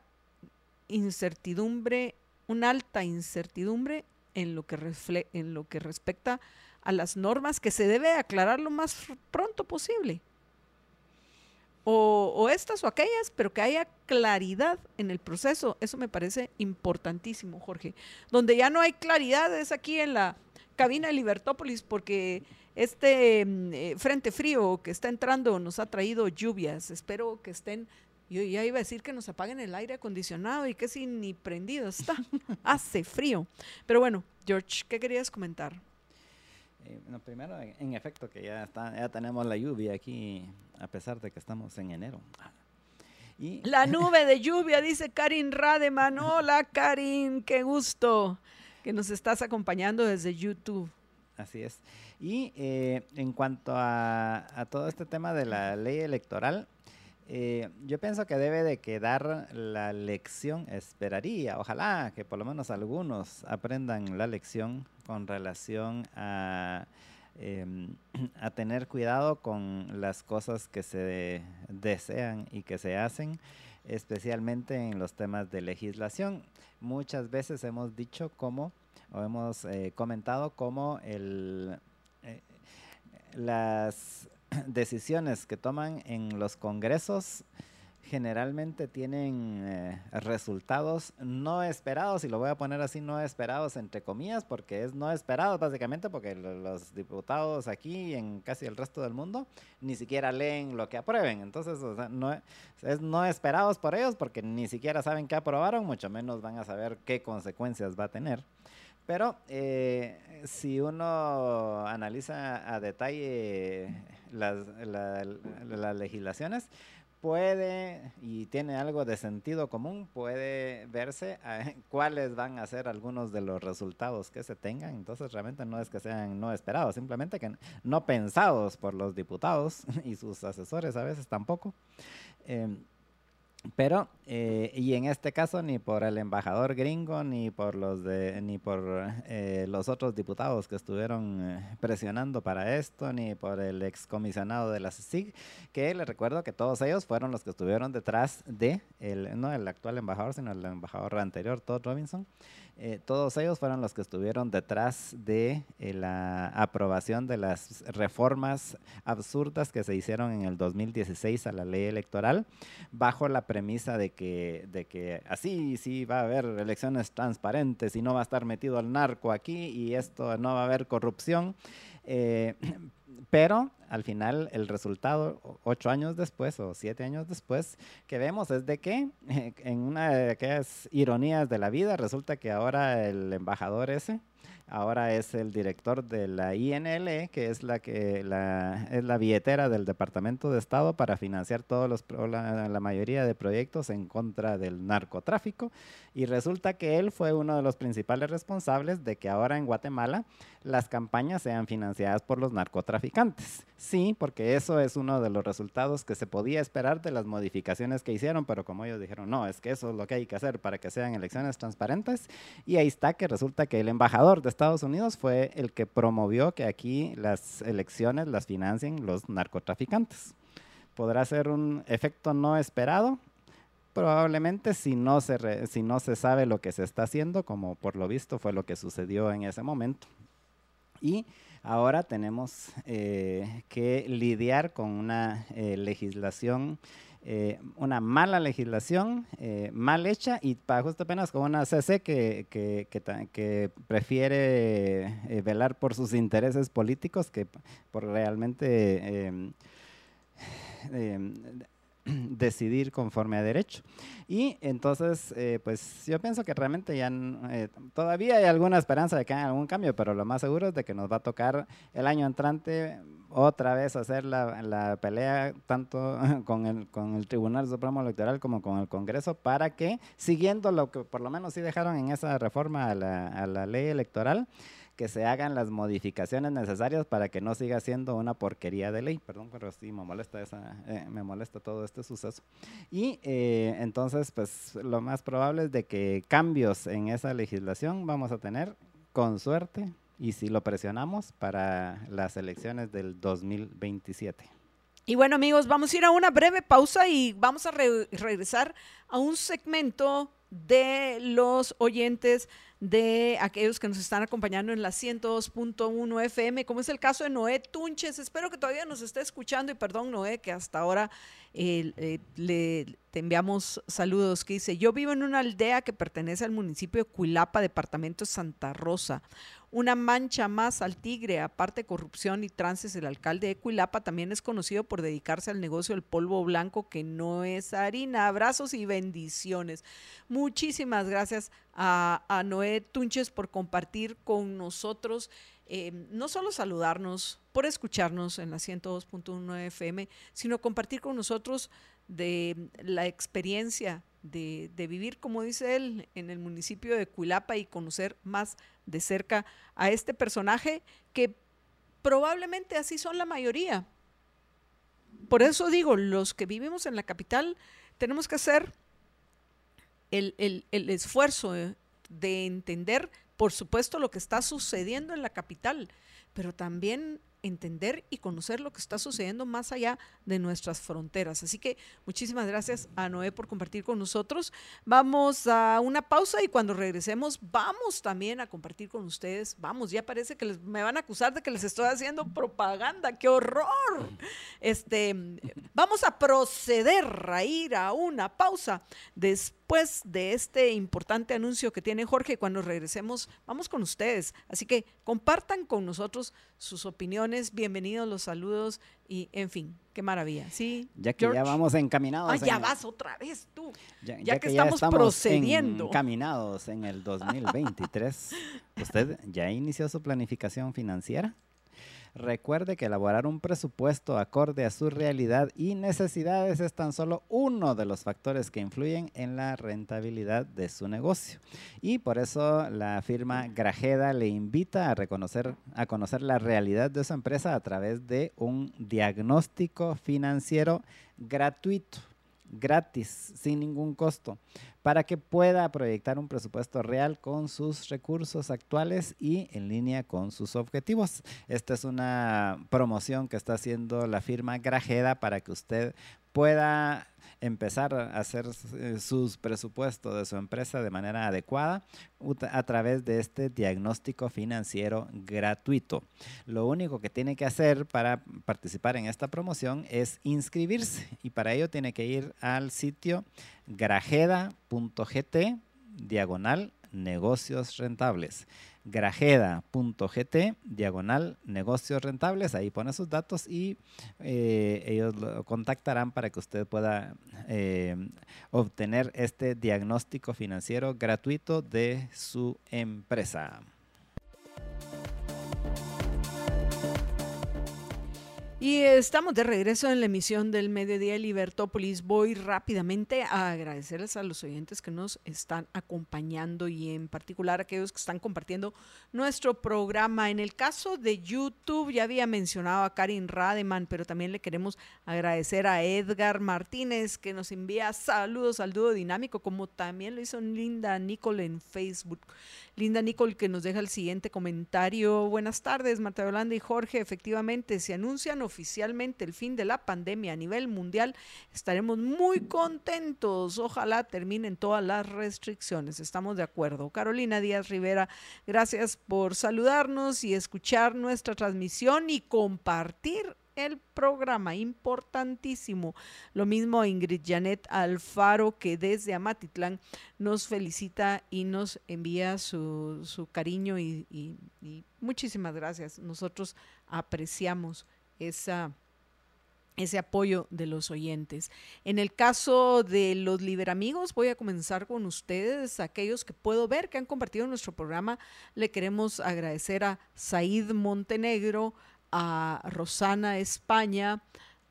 incertidumbre, una alta incertidumbre en lo que, en lo que respecta a las normas que se debe aclarar lo más pronto posible. O, o, estas o aquellas, pero que haya claridad en el proceso. Eso me parece importantísimo, Jorge. Donde ya no hay claridad es aquí en la cabina de Libertópolis, porque este mm, eh, frente frío que está entrando nos ha traído lluvias. Espero que estén yo ya iba a decir que nos apaguen el aire acondicionado y que si ni prendido está. Hace frío. Pero bueno, George, ¿qué querías comentar? Eh, bueno, primero, en, efecto, que ya, está, ya tenemos la lluvia aquí, a pesar de que estamos en enero. Y... La nube de lluvia, dice Karin Rademan. Hola, Karin, qué gusto que nos estás acompañando desde YouTube. Así es. Y eh, en cuanto a, a, todo este tema de la ley electoral, eh, yo pienso que debe de quedar la lección, esperaría, ojalá que por lo menos algunos aprendan la lección con relación a, em, a tener cuidado con las cosas que se desean y que se hacen, especialmente en los temas de legislación. Muchas veces hemos dicho como, o hemos eh, comentado como el, eh, las decisiones que toman en los congresos generalmente tienen eh, resultados no esperados, y lo voy a poner así, no esperados entre comillas, porque es no esperados básicamente porque los diputados aquí y en casi el resto del mundo ni siquiera leen lo que aprueben. Entonces, no, es no esperados por ellos porque ni siquiera saben qué aprobaron, mucho menos van a saber qué consecuencias va a tener. Pero eh, si uno analiza a detalle las, las legislaciones, puede, y tiene algo de sentido común, puede verse cuáles van a ser algunos de los resultados que se tengan. Entonces realmente no es que sean no esperados, simplemente que no pensados por los diputados y sus asesores a veces tampoco. Em, pero, eh, y en este caso, ni por el embajador gringo, ni por los, de, ni por, eh, los otros diputados que estuvieron eh, presionando para esto, ni por el excomisionado de la CICIG, que les recuerdo que todos ellos fueron los que estuvieron detrás de, el, no el actual embajador, sino el embajador anterior, Todd Robinson, eh, todos ellos fueron los que estuvieron detrás de eh, la aprobación de las reformas absurdas que se hicieron en el 2016 a la ley electoral, bajo la premisa de que, de que así sí va a haber elecciones transparentes y no va a estar metido el narco aquí y esto no va a haber corrupción. Eh, pero al final el resultado, ocho años después o siete años después, que vemos es de que en una de aquellas ironías de la vida resulta que ahora el embajador ese ahora es el director de la INL, que es la que la, es la billetera del Departamento de Estado para financiar todos los la, la, mayoría de proyectos en contra del narcotráfico y resulta que él fue uno de los principales responsables de que ahora en Guatemala las campañas sean financiadas por los narcotraficantes. Sí, porque eso es uno de los resultados que se podía esperar de las modificaciones que hicieron, pero como ellos dijeron, no, es que eso es lo que hay que hacer para que sean elecciones transparentes y ahí está que resulta que el embajador de Estados Unidos fue el que promovió que aquí las elecciones las financien los narcotraficantes. Podrá ser un efecto no esperado, probablemente si no se si no se sabe lo que se está haciendo, como por lo visto fue lo que sucedió en ese momento. Y ahora tenemos eh, que lidiar con una eh, legislación eh, una mala legislación, eh, mal hecha y para justo apenas con una CC que, que, que, prefiere eh, velar por sus intereses políticos que por realmente em, em, decidir conforme a derecho. Y entonces, eh, pues yo pienso que realmente ya eh, todavía hay alguna esperanza de que haya algún cambio, pero lo más seguro es de que nos va a tocar el año entrante otra vez hacer la, la pelea tanto con el, con el Tribunal Supremo Electoral como con el Congreso para que, siguiendo lo que por lo menos sí dejaron en esa reforma a la, a la ley electoral, que se hagan las modificaciones necesarias para que no siga siendo una porquería de ley. Perdón, pero sí me molesta esa, eh, me molesta todo este suceso. Y eh, entonces, pues lo más probable es de que cambios en esa legislación vamos a tener, con suerte, y si lo presionamos para las elecciones del 2027. Y bueno amigos, vamos a ir a una breve pausa y vamos a re regresar a un segmento de los oyentes de aquellos que nos están acompañando en la 102.1 FM, como es el caso de Noé Tunches. Espero que todavía nos esté escuchando y perdón, Noé, que hasta ahora eh, le te enviamos saludos que dice, yo vivo en una aldea que pertenece al municipio de Cuilapa, departamento de Santa Rosa. Una mancha más al tigre, aparte corrupción y trances, el alcalde de Cuilapa también es conocido por dedicarse al negocio del polvo blanco, que no es harina. Abrazos y bendiciones. Muchísimas gracias a, Noé Tunches por compartir con nosotros. Eh, no solo saludarnos por escucharnos en la 102.1 FM, sino compartir con nosotros de la experiencia de, vivir, como dice él, en el municipio de Cuilapa y conocer más de cerca a este personaje que probablemente así son la mayoría. Por eso digo, los que vivimos en la capital tenemos que hacer el, el esfuerzo de entender, por supuesto, lo que está sucediendo en la capital, pero también entender y conocer lo que está sucediendo más allá de nuestras fronteras. Así que muchísimas gracias a Noé por compartir con nosotros. Vamos a una pausa y cuando regresemos vamos también a compartir con ustedes. Vamos, ya parece que me van a acusar de que les estoy haciendo propaganda. ¡Qué horror! Este, vamos a proceder a ir a una pausa. Después de este importante anuncio que tiene Jorge, cuando regresemos, vamos con ustedes. Así que compartan con nosotros sus opiniones, bienvenidos los saludos y en fin, qué maravilla. Sí, ya que ya vamos encaminados. Ah, ya vas otra vez tú. Ya, que, estamos, estamos procediendo. Encaminados en el 2023. ¿Usted ya inició su planificación financiera? Recuerde que elaborar un presupuesto acorde a su realidad y necesidades es tan solo uno de los factores que influyen en la rentabilidad de su negocio. Y por eso la firma Grajeda le invita a reconocer, a conocer la realidad de su empresa a través de un diagnóstico financiero gratuito gratis, sin ningún costo, para que pueda proyectar un presupuesto real con sus recursos actuales y en línea con sus objetivos. Esta es una promoción que está haciendo la firma Grajeda para que usted pueda empezar a hacer eh, sus presupuestos de su empresa de manera adecuada a través de este diagnóstico financiero gratuito. Lo único que tiene que hacer para participar en esta promoción es inscribirse y para ello tiene que ir al sitio grajeda.gt diagonal negocios rentables grajeda.gt, diagonal negocios rentables, ahí pone sus datos y eh, ellos lo contactarán para que usted pueda eh, obtener este diagnóstico financiero gratuito de su empresa. Y estamos de regreso en la emisión del Mediodía Libertópolis. Voy rápidamente a agradecerles a los oyentes que nos están acompañando y en particular a aquellos que están compartiendo nuestro programa. En el caso de YouTube, ya había mencionado a Karin Rademan, pero también le queremos agradecer a Edgar Martínez que nos envía saludos al dúo dinámico, como también lo hizo Linda Nicole en Facebook. Linda Nicole que nos deja el siguiente comentario. Buenas tardes, Marta Yolanda y Jorge. Efectivamente, se anuncian oficialmente el fin de la pandemia a nivel mundial, estaremos muy contentos. Ojalá terminen todas las restricciones. Estamos de acuerdo. Carolina Díaz Rivera, gracias por saludarnos y escuchar nuestra transmisión y compartir el programa, importantísimo. Lo mismo Ingrid Janet Alfaro, que desde Amatitlán nos felicita y nos envía su, su cariño y, y, muchísimas gracias. Nosotros apreciamos esa ese apoyo de los oyentes. En el caso de los Liberamigos, voy a comenzar con ustedes, aquellos que puedo ver que han compartido nuestro programa. Le queremos agradecer a Said Montenegro, a Rosana España,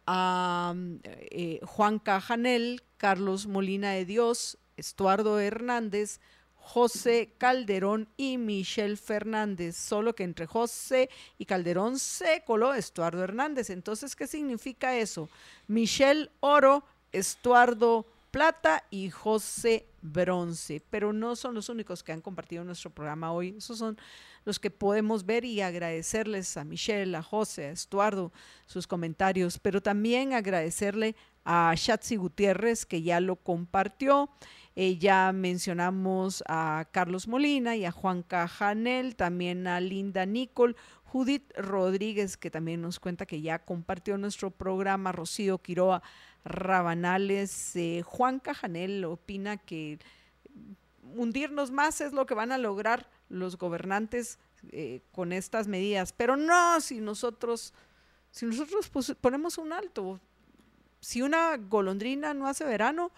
a eh, Juan Cajanel, Carlos Molina de Dios, Estuardo Hernández, José Calderón y Michelle Fernández, solo que entre José y Calderón se coló Estuardo Hernández. Entonces, ¿qué significa eso? Michelle Oro, Estuardo Plata y José Bronce, pero no son los únicos que han compartido nuestro programa hoy. Esos son los que podemos ver y agradecerles a Michelle, a José, a Estuardo sus comentarios, pero también agradecerle a Shatsi Gutiérrez, que ya lo compartió. Eh, ya mencionamos a Carlos Molina y a Juan Cajanel, también a Linda Nicol, Judith Rodríguez, que también nos cuenta que ya compartió nuestro programa, Rocío Quiroa Rabanales, eh, Juan Cajanel opina que hundirnos más es lo que van a lograr los gobernantes eh, con estas medidas, pero no si nosotros, si nosotros ponemos un alto, si una golondrina no hace verano,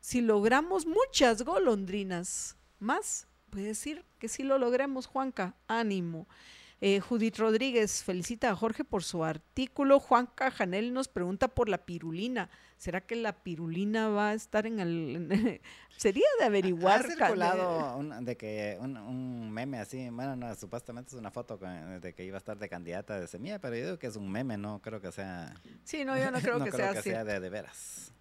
si logramos muchas golondrinas más, puede decir que sí lo logremos, Juanca, ánimo. Eh, Judith Rodríguez felicita a Jorge por su artículo. Juanca Janel nos pregunta por la pirulina. ¿Será que la pirulina va a estar en el... Sería de averiguar. Ha circulado un, de que un, meme así, bueno, supuestamente es una foto de que iba a estar de candidata de semilla, pero yo digo que es un meme, no creo que sea... Sí, no, yo no creo que sea sea de, de veras.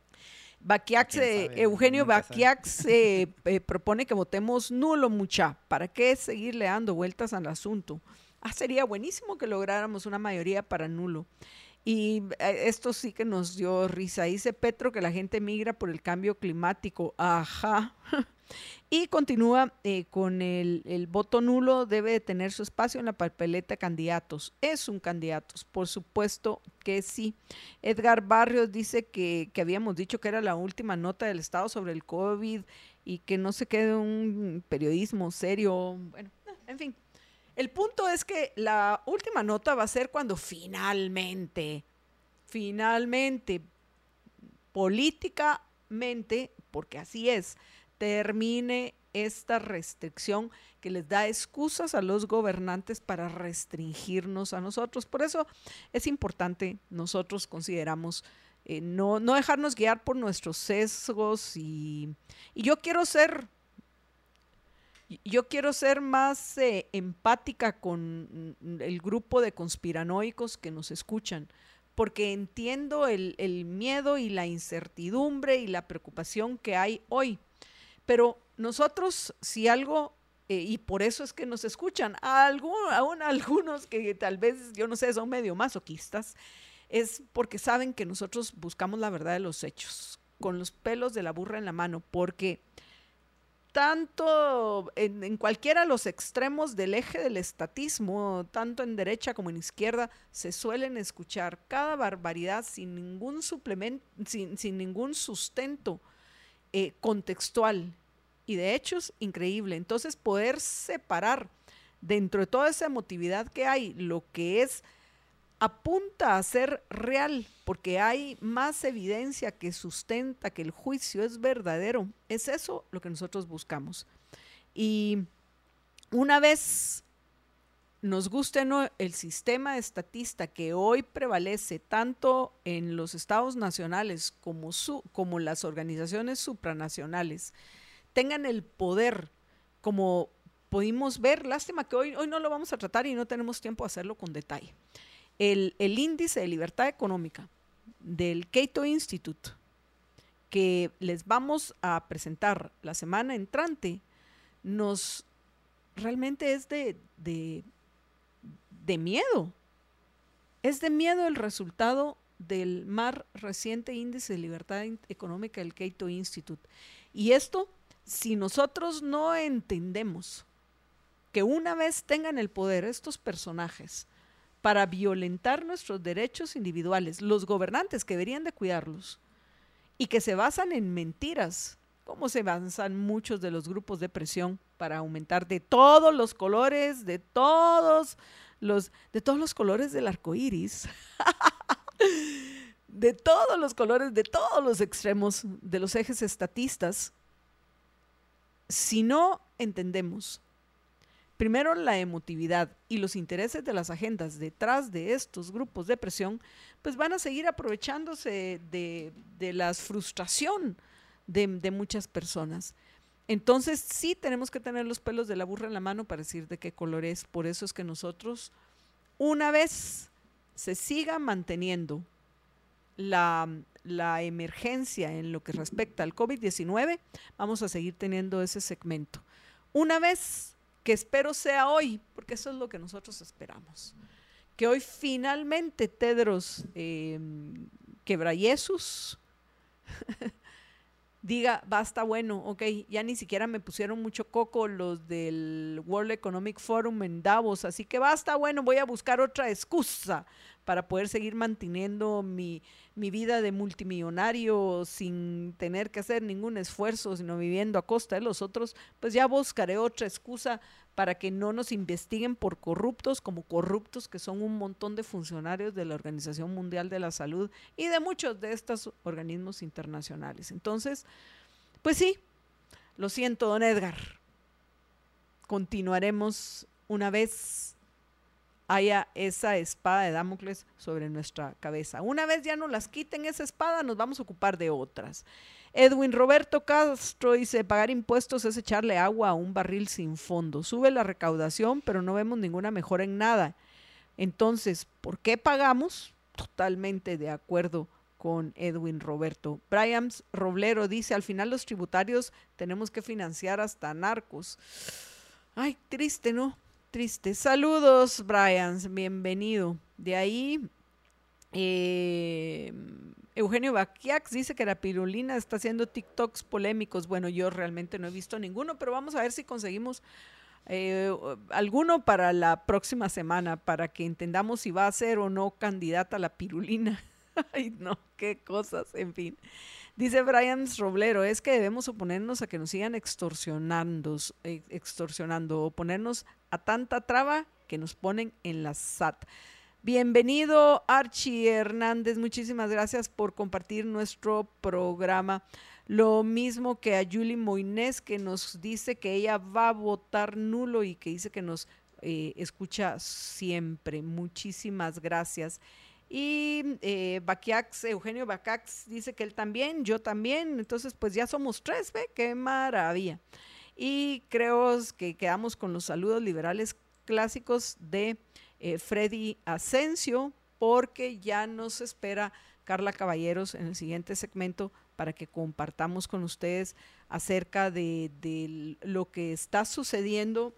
Baquiax, Eugenio Baquiax eh, propone que votemos nulo, mucha. ¿Para qué seguirle dando vueltas al asunto? Ah, sería buenísimo que lográramos una mayoría para nulo. Y eh, esto sí que nos dio risa. Dice Petro que la gente migra por el cambio climático. Ajá. Y continúa eh, con el, voto nulo debe de tener su espacio en la papeleta candidatos. Es un candidato, por supuesto que sí. Edgar Barrios dice que, que, habíamos dicho que era la última nota del Estado sobre el COVID y que no se quede un periodismo serio. Bueno, en fin, el punto es que la última nota va a ser cuando finalmente, finalmente, políticamente, porque así es, termine esta restricción que les da excusas a los gobernantes para restringirnos a nosotros. Por eso es importante, nosotros consideramos, eh, no, no, dejarnos guiar por nuestros sesgos y, y yo quiero ser yo quiero ser más eh, empática con el grupo de conspiranoicos que nos escuchan, porque entiendo el, miedo y la incertidumbre y la preocupación que hay hoy. Pero nosotros, si algo, eh, y por eso es que nos escuchan, aún algunos que tal vez, yo no sé, son medio masoquistas, es porque saben que nosotros buscamos la verdad de los hechos, con los pelos de la burra en la mano, porque tanto en, cualquiera de los extremos del eje del estatismo, tanto en derecha como en izquierda, se suelen escuchar cada barbaridad sin ningún suplemento, sin, ningún sustento eh, contextual y de hechos increíble. Entonces, poder separar dentro de toda esa emotividad que hay lo que es apunta a ser real, porque hay más evidencia que sustenta que el juicio es verdadero. Es eso lo que nosotros buscamos. Y una vez nos guste no el sistema estatista que hoy prevalece tanto en los estados nacionales como, su, como las organizaciones supranacionales, tengan el poder como pudimos ver, lástima que hoy, hoy no lo vamos a tratar y no tenemos tiempo de hacerlo con detalle el, índice de libertad económica del Cato Institute que les vamos a presentar la semana entrante, nos realmente es de, de, de miedo. Es de miedo el resultado del más reciente índice de libertad económica del Cato Institute. Y esto, si nosotros no entendemos que una vez tengan el poder estos personajes, para violentar nuestros derechos individuales, los gobernantes que deberían de cuidarlos, y que se basan en mentiras, como se basan muchos de los grupos de presión para aumentar de todos los colores, de todos los, de todos los colores del arco iris, de todos los colores, de todos los extremos de los ejes estatistas, si no entendemos Primero, la emotividad y los intereses de las agendas detrás de estos grupos de presión, pues van a seguir aprovechándose de, la frustración de, de, muchas personas. Entonces, sí tenemos que tener los pelos de la burra en la mano para decir de qué color es. Por eso es que nosotros, una vez se siga manteniendo la, la emergencia en lo que respecta al COVID-19, vamos a seguir teniendo ese segmento. Una vez que espero sea hoy, porque eso es lo que nosotros esperamos. Que hoy finalmente Tedros eh, Quebrayesus diga, basta bueno, ok, ya ni siquiera me pusieron mucho coco los del World Economic Forum en Davos, así que basta bueno, voy a buscar otra excusa para poder seguir manteniendo mi, mi vida de multimillonario sin tener que hacer ningún esfuerzo, sino viviendo a costa de los otros, pues ya buscaré otra excusa para que no nos investiguen por corruptos, como corruptos que son un montón de funcionarios de la Organización Mundial de la Salud y de muchos de estos organismos internacionales. Entonces, pues sí, lo siento, don Edgar. Continuaremos una vez haya esa espada de Damocles sobre nuestra cabeza. Una vez ya no las quiten esa espada, nos vamos a ocupar de otras. Edwin Roberto Castro dice, pagar impuestos es echarle agua a un barril sin fondo. Sube la recaudación, pero no vemos ninguna mejora en nada. Entonces, ¿por qué pagamos? Totalmente de acuerdo con Edwin Roberto. Brian Roblero dice, al final los tributarios tenemos que financiar hasta narcos. Ay, triste, ¿no? Triste. Saludos, Brian, bienvenido. De ahí, eh, Eugenio Baquiax dice que la pirulina está haciendo TikToks polémicos. Bueno, yo realmente no he visto ninguno, pero vamos a ver si conseguimos eh, alguno para la próxima semana, para que entendamos si va a ser o no candidata a la pirulina. Ay, no, qué cosas, en fin. Dice Brian Roblero, es que debemos oponernos a que nos sigan extorsionando, eh, extorsionando, oponernos a tanta traba que nos ponen en la SAT. Bienvenido Archie Hernández, muchísimas gracias por compartir nuestro programa. Lo mismo que a Julie Moines que nos dice que ella va a votar nulo y que dice que nos eh, escucha siempre. Muchísimas gracias. Y eh, Baquiax, Eugenio Bacax dice que él también, yo también. Entonces, pues ya somos tres, ¿ve? Qué maravilla. Y creo que quedamos con los saludos liberales clásicos de eh, Freddy Asensio, porque ya nos espera Carla Caballeros en el siguiente segmento para que compartamos con ustedes acerca de, lo que está sucediendo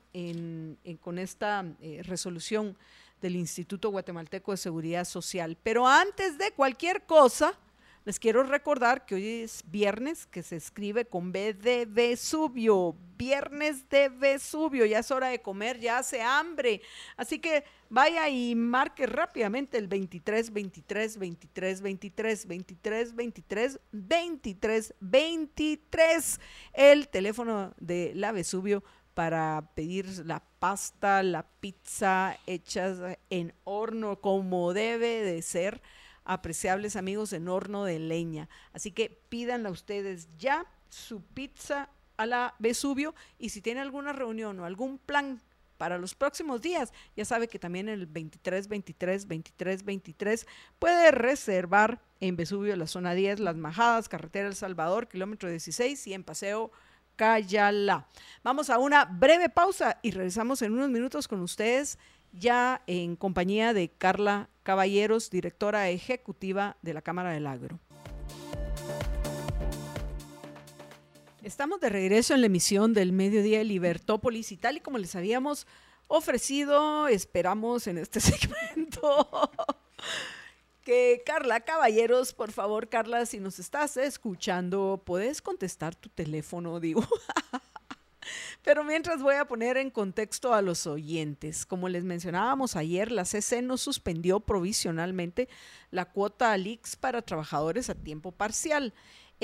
con esta eh, resolución del Instituto Guatemalteco de Seguridad Social. Pero antes de cualquier cosa, les quiero recordar que hoy es viernes, que se escribe con B de Vesubio, viernes de Vesubio, ya es hora de comer, ya hace hambre. Así que vaya y marque rápidamente el 23 23 23 23 23 23 23 23 el teléfono de la Vesubio para pedir la pasta, la pizza hechas en horno como debe de ser apreciables amigos en horno de leña. Así que pídanla ustedes ya su pizza a la Vesubio y si tiene alguna reunión o algún plan para los próximos días, ya sabe que también el 23, 23, 23, 23 puede reservar en Vesubio la zona 10, Las Majadas, Carretera El Salvador, kilómetro 16 y en Paseo Cayala. Vamos a una breve pausa y regresamos en unos minutos con ustedes ya en compañía de Carla Caballeros, directora ejecutiva de la Cámara del Agro. Estamos de regreso en la emisión del Mediodía de Libertópolis y tal y como les habíamos ofrecido, esperamos en este segmento que Carla Caballeros, por favor, Carla, si nos estás escuchando, puedes contestar tu teléfono, digo. Pero mientras voy a poner en contexto a los oyentes, como les mencionábamos ayer, la CC no suspendió provisionalmente la cuota ALIX para trabajadores a tiempo parcial.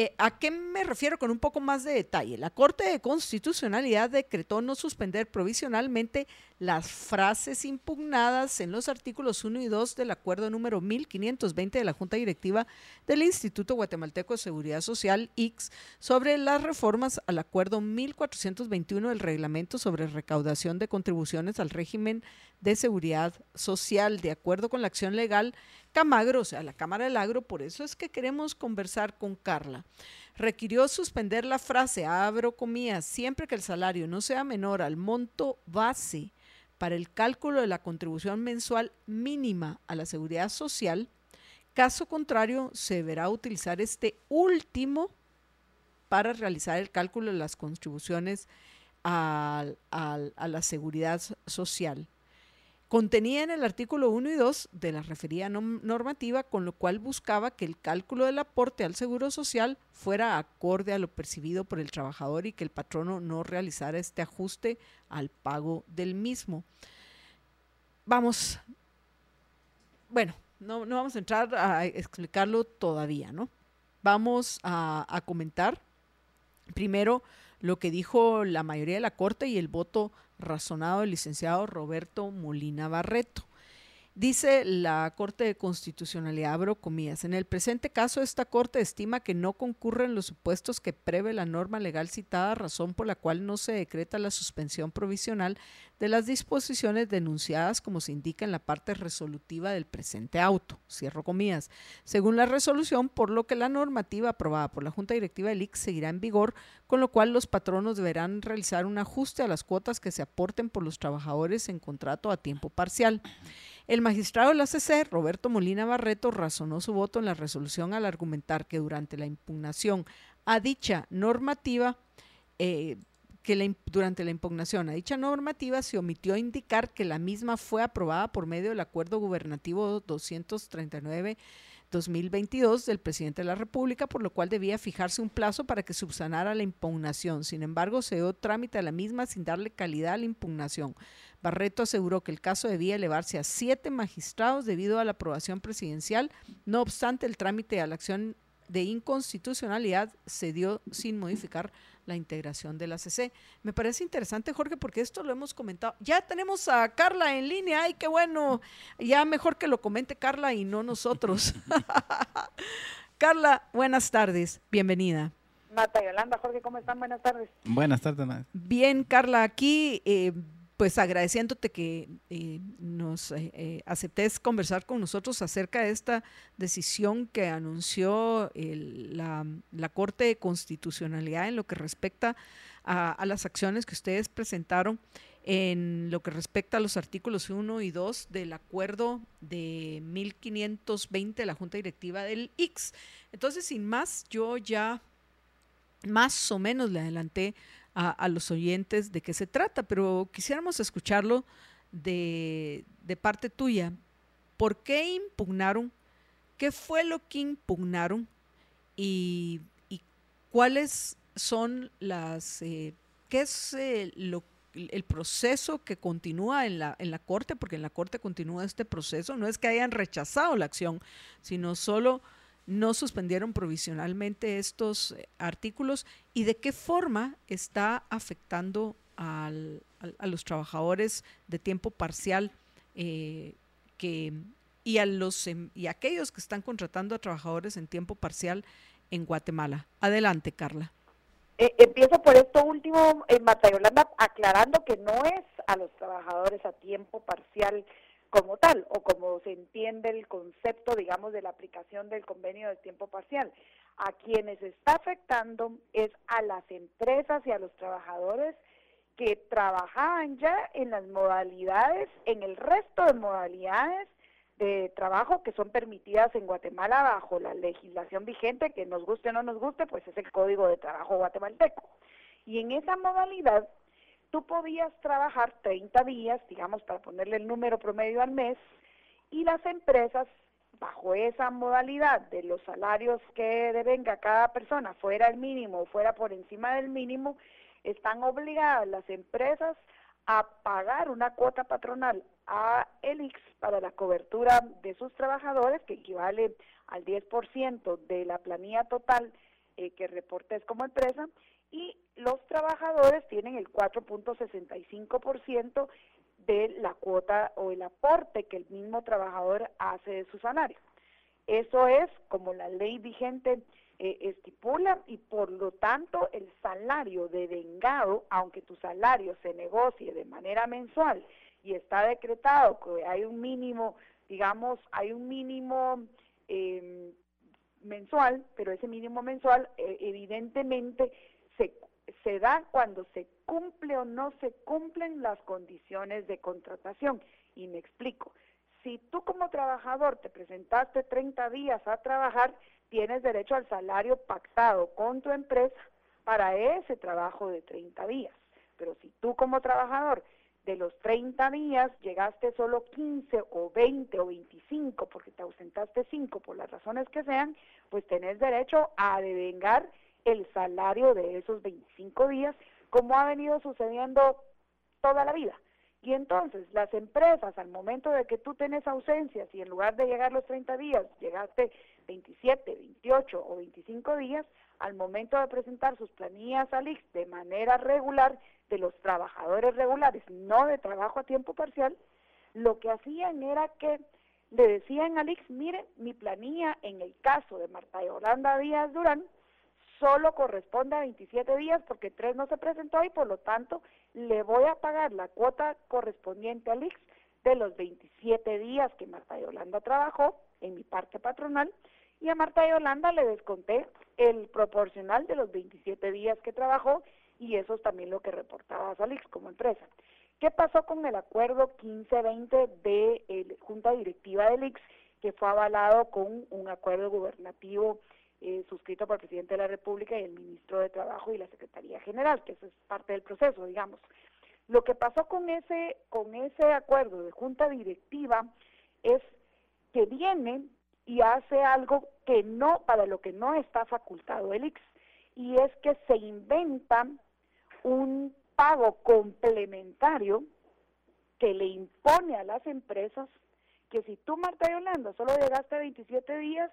Eh, ¿A qué me refiero con un poco más de detalle? La Corte de Constitucionalidad decretó no suspender provisionalmente las frases impugnadas en los artículos 1 y 2 del acuerdo número 1520 de la Junta Directiva del Instituto Guatemalteco de Seguridad Social, IX, sobre las reformas al acuerdo 1421 del Reglamento sobre recaudación de contribuciones al régimen de seguridad social, de acuerdo con la acción legal Camagro, o sea, la Cámara del Agro, por eso es que queremos conversar con Carla. Requirió suspender la frase, abro comillas, siempre que el salario no sea menor al monto base para el cálculo de la contribución mensual mínima a la seguridad social, caso contrario, se deberá utilizar este último para realizar el cálculo de las contribuciones a, a la seguridad social. Contenía en el artículo 1 y 2 de la referida normativa, con lo cual buscaba que el cálculo del aporte al Seguro Social fuera acorde a lo percibido por el trabajador y que el patrono no realizara este ajuste al pago del mismo. Vamos, bueno, no, vamos a entrar a explicarlo todavía, ¿no? Vamos a comentar primero lo que dijo la mayoría de la Corte y el voto razonado del licenciado Roberto Molina Barreto. Dice la Corte de Constitucionalidad, abro comillas, en el presente caso esta Corte estima que no concurren los supuestos que prevé la norma legal citada, razón por la cual no se decreta la suspensión provisional de las disposiciones denunciadas como se indica en la parte resolutiva del presente auto, cierro comillas, según la resolución, por lo que la normativa aprobada por la Junta Directiva del IC seguirá en vigor, con lo cual los patronos deberán realizar un ajuste a las cuotas que se aporten por los trabajadores en contrato a tiempo parcial. El magistrado de la CC, Roberto Molina Barreto, razonó su voto en la resolución al argumentar que durante la impugnación a dicha normativa, eh, que durante la impugnación a dicha normativa se omitió indicar que la misma fue aprobada por medio del Acuerdo Gubernativo 239 2022 del presidente de la República, por lo cual debía fijarse un plazo para que subsanara la impugnación. Sin embargo, se dio trámite a la misma sin darle calidad a la impugnación. Barreto aseguró que el caso debía elevarse a siete magistrados debido a la aprobación presidencial. No obstante, el trámite a la acción de inconstitucionalidad se dio sin modificar la integración de la CC. Me parece interesante, Jorge, porque esto lo hemos comentado. Ya tenemos a Carla en línea. Ay, qué bueno. Ya mejor que lo comente Carla y no nosotros. Carla, buenas tardes. Bienvenida. Mata Yolanda, Jorge, ¿cómo están? Buenas tardes. Buenas tardes, Bien, Carla, aquí eh, pues agradeciéndote que eh, nos eh, eh, aceptes conversar con nosotros acerca de esta decisión que anunció la, Corte de Constitucionalidad en lo que respecta a, las acciones que ustedes presentaron en lo que respecta a los artículos 1 y 2 del acuerdo de 1520 de la Junta Directiva del IX. Entonces, sin más, yo ya más o menos le adelanté a, los oyentes de qué se trata, pero quisiéramos escucharlo de, parte tuya. ¿Por qué impugnaron? ¿Qué fue lo que impugnaron? ¿Y, cuáles son las... Eh, ¿Qué es eh, el proceso que continúa en la, en la Corte? Porque en la Corte continúa este proceso. No es que hayan rechazado la acción, sino solo no suspendieron provisionalmente estos eh, artículos y de qué forma está afectando a los trabajadores de tiempo parcial eh, que, y, a los, em, y aquellos que están contratando a trabajadores en tiempo parcial en Guatemala. Adelante, Carla. Eh, empiezo por esto último, en Yolanda, aclarando que no es a los trabajadores a tiempo parcial como tal o como se entiende el concepto, digamos, de la aplicación del convenio de tiempo parcial. A quienes está afectando es a las empresas y a los trabajadores que trabajaban ya en las modalidades, en el resto de modalidades de trabajo que son permitidas en Guatemala bajo la legislación vigente, que nos guste o no nos guste, pues es el Código de Trabajo guatemalteco. Y en esa modalidad tú podías trabajar 30 días, digamos, para ponerle el número promedio al mes, y las empresas, bajo esa modalidad de los salarios que devenga cada persona, fuera el mínimo o fuera por encima del mínimo, están obligadas las empresas a pagar una cuota patronal a el para la cobertura de sus trabajadores, que equivale al 10% de la planilla total eh, que reportes como empresa, y los trabajadores tienen el 4.65% de la cuota o el aporte que el mismo trabajador hace de su salario. Eso es como la ley vigente eh, estipula y por lo tanto el salario de vengado, aunque tu salario se negocie de manera mensual y está decretado que hay un mínimo, digamos, hay un mínimo em, mensual, pero ese mínimo mensual eh, evidentemente se, da cuando se cumple o no se cumplen las condiciones de contratación. Y me explico. Si tú como trabajador te presentaste 30 días a trabajar, tienes derecho al salario pactado con tu empresa para ese trabajo de 30 días. Pero si tú como trabajador de los 30 días llegaste solo 15 o 20 o 25 porque te ausentaste 5 por las razones que sean, pues tenés derecho a devengar el salario de esos 25 días, como ha venido sucediendo toda la vida. Y entonces las empresas, al momento de que tú tienes ausencias y en lugar de llegar los 30 días, llegaste 27, 28 o 25 días, al momento de presentar sus planillas al IX de manera regular de los trabajadores regulares, no de trabajo a tiempo parcial, lo que hacían era que le decían al IX, miren, mi planilla en el caso de Marta Yolanda Díaz Durán solo corresponde a 27 días porque tres no se presentó y por lo tanto le voy a pagar la cuota correspondiente al IX de los 27 días que Marta Yolanda trabajó en mi parte patronal y a Marta Yolanda le desconté el proporcional de los 27 días que trabajó y eso es también lo que reportaba Salix como empresa. ¿Qué pasó con el acuerdo 1520 de la Junta Directiva del IX que fue avalado con un acuerdo gubernativo eh, suscrito por el presidente de la República y el ministro de Trabajo y la Secretaría General, que eso es parte del proceso, digamos. Lo que pasó con ese, con ese acuerdo de junta directiva es que viene y hace algo que no, para lo que no está facultado el IX, y es que se inventa un pago complementario que le impone a las empresas que si tú, Marta Yolanda, solo llegaste a 27 días,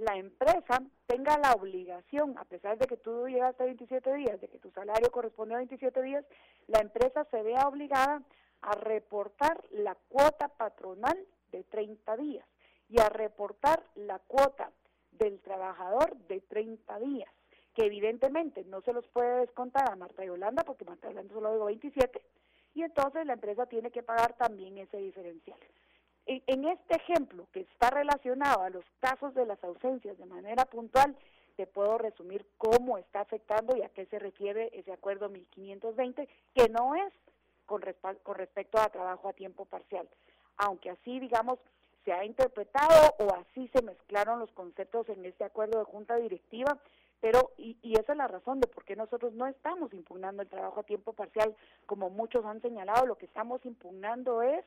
la empresa tenga la obligación, a pesar de que tú llegaste a 27 días, de que tu salario corresponde a 27 días, la empresa se vea obligada a reportar la cuota patronal de 30 días y a reportar la cuota del trabajador de 30 días, que evidentemente no se los puede descontar a Marta Yolanda porque Marta Yolanda solo dio 27 y entonces la empresa tiene que pagar también ese diferencial en, este ejemplo que está relacionado a los casos de las ausencias de manera puntual, te puedo resumir cómo está afectando y a qué se refiere ese acuerdo 1520, que no es con, con respecto a trabajo a tiempo parcial, aunque así, digamos, se ha interpretado o así se mezclaron los conceptos en este acuerdo de junta directiva, pero y, y, esa es la razón de por qué nosotros no estamos impugnando el trabajo a tiempo parcial, como muchos han señalado, lo que estamos impugnando es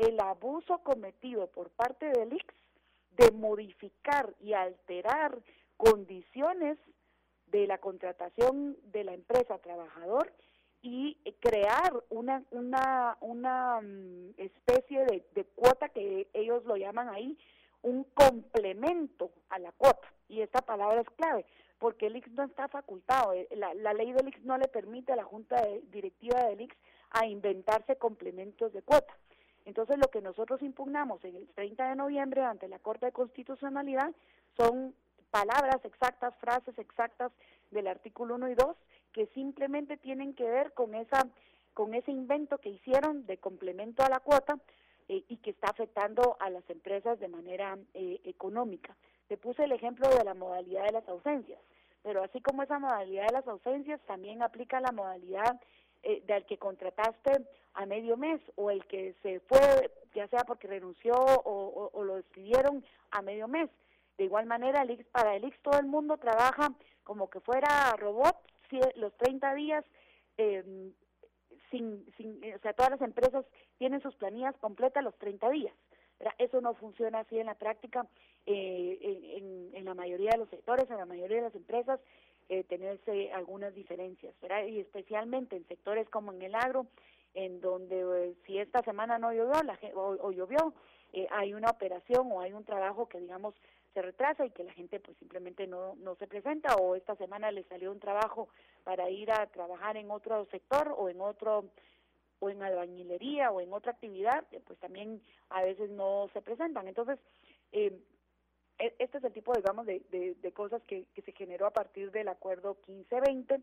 el abuso cometido por parte del IX de modificar y alterar condiciones de la contratación de la empresa trabajador y crear una, una, una mm, especie de, de, cuota que ellos lo llaman ahí un complemento a la cuota. Y esta palabra es clave, porque el IX no está facultado. Eh, la, la ley del IX no le permite a la Junta Directiva del IX a inventarse complementos de cuota. Entonces, lo que nosotros impugnamos en el 30 de noviembre ante la Corte de Constitucionalidad son palabras exactas, frases exactas del artículo 1 y 2 que simplemente tienen que ver con esa con ese invento que hicieron de complemento a la cuota eh, y que está afectando a las empresas de manera eh, económica. Te puse el ejemplo de la modalidad de las ausencias, pero así como esa modalidad de las ausencias, también aplica la modalidad eh, del que contrataste a medio mes o el que se fue, ya sea porque renunció o, lo despidieron a medio mes. De igual manera, el para el IX todo el mundo trabaja como que fuera robot los 30 días, eh, sin, sin, o sea, todas las empresas tienen sus planillas completas los 30 días. Eso no funciona así en la práctica eh, en, en, la mayoría de los sectores, en la mayoría de las empresas eh, tenerse algunas diferencias, ¿verdad? Y especialmente en sectores como en el agro, en donde eh, si esta semana no llovió la, o, llovió, eh, hay una operación o hay un trabajo que digamos se retrasa y que la gente pues simplemente no, no se presenta o esta semana le salió un trabajo para ir a trabajar en otro sector o en otro o en albañilería o en otra actividad, eh, pues también a veces no se presentan. Entonces, eh, este es el tipo, digamos, de, de, cosas que, que, se generó a partir del acuerdo 1520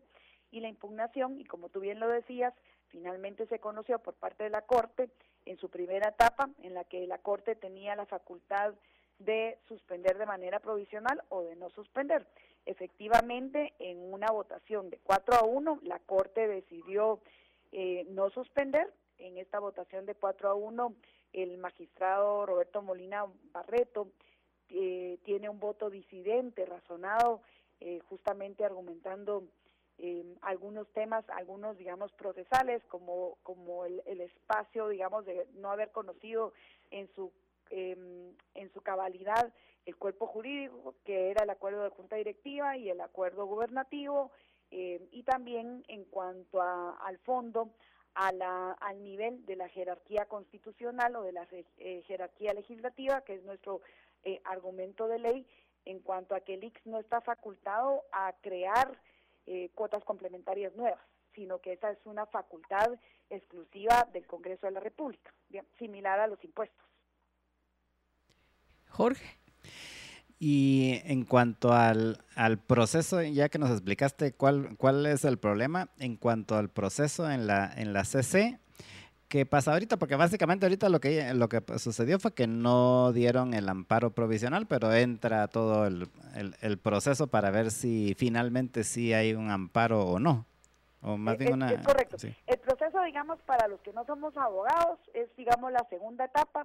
y la impugnación, y como tú bien lo decías, finalmente se conoció por parte de la Corte en su primera etapa, en la que la Corte tenía la facultad de suspender de manera provisional o de no suspender. Efectivamente, en una votación de 4 a 1, la Corte decidió eh, no suspender. En esta votación de 4 a 1, el magistrado Roberto Molina Barreto eh, tiene un voto disidente, razonado, eh, justamente argumentando eh, algunos temas, algunos, digamos, procesales, como, como el, el, espacio, digamos, de no haber conocido en su, eh, en su cabalidad el cuerpo jurídico, que era el acuerdo de junta directiva y el acuerdo gubernativo, eh, y también en cuanto a, al fondo, a la, al nivel de la jerarquía constitucional o de la eh, jerarquía legislativa, que es nuestro eh, argumento de ley, en cuanto a que el IX no está facultado a crear eh, cuotas complementarias nuevas, sino que esa es una facultad exclusiva del Congreso de la República, bien, similar a los impuestos. Jorge. Y en cuanto al, al, proceso, ya que nos explicaste cuál, cuál es el problema, en cuanto al proceso en la, en la CC, ¿qué pasa ahorita? Porque básicamente ahorita lo que, lo que sucedió fue que no dieron el amparo provisional, pero entra todo el, el, el proceso para ver si finalmente sí hay un amparo o no. O más es, bien una, es correcto. Sí. El proceso, digamos, para los que no somos abogados, es, digamos, la segunda etapa.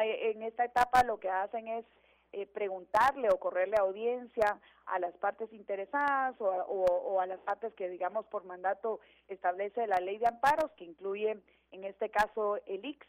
En esta etapa lo que hacen es eh, preguntarle o correrle audiencia a las partes interesadas o o, o a, las partes que, digamos, por mandato establece la ley de amparos, que incluye, en este caso, el IX,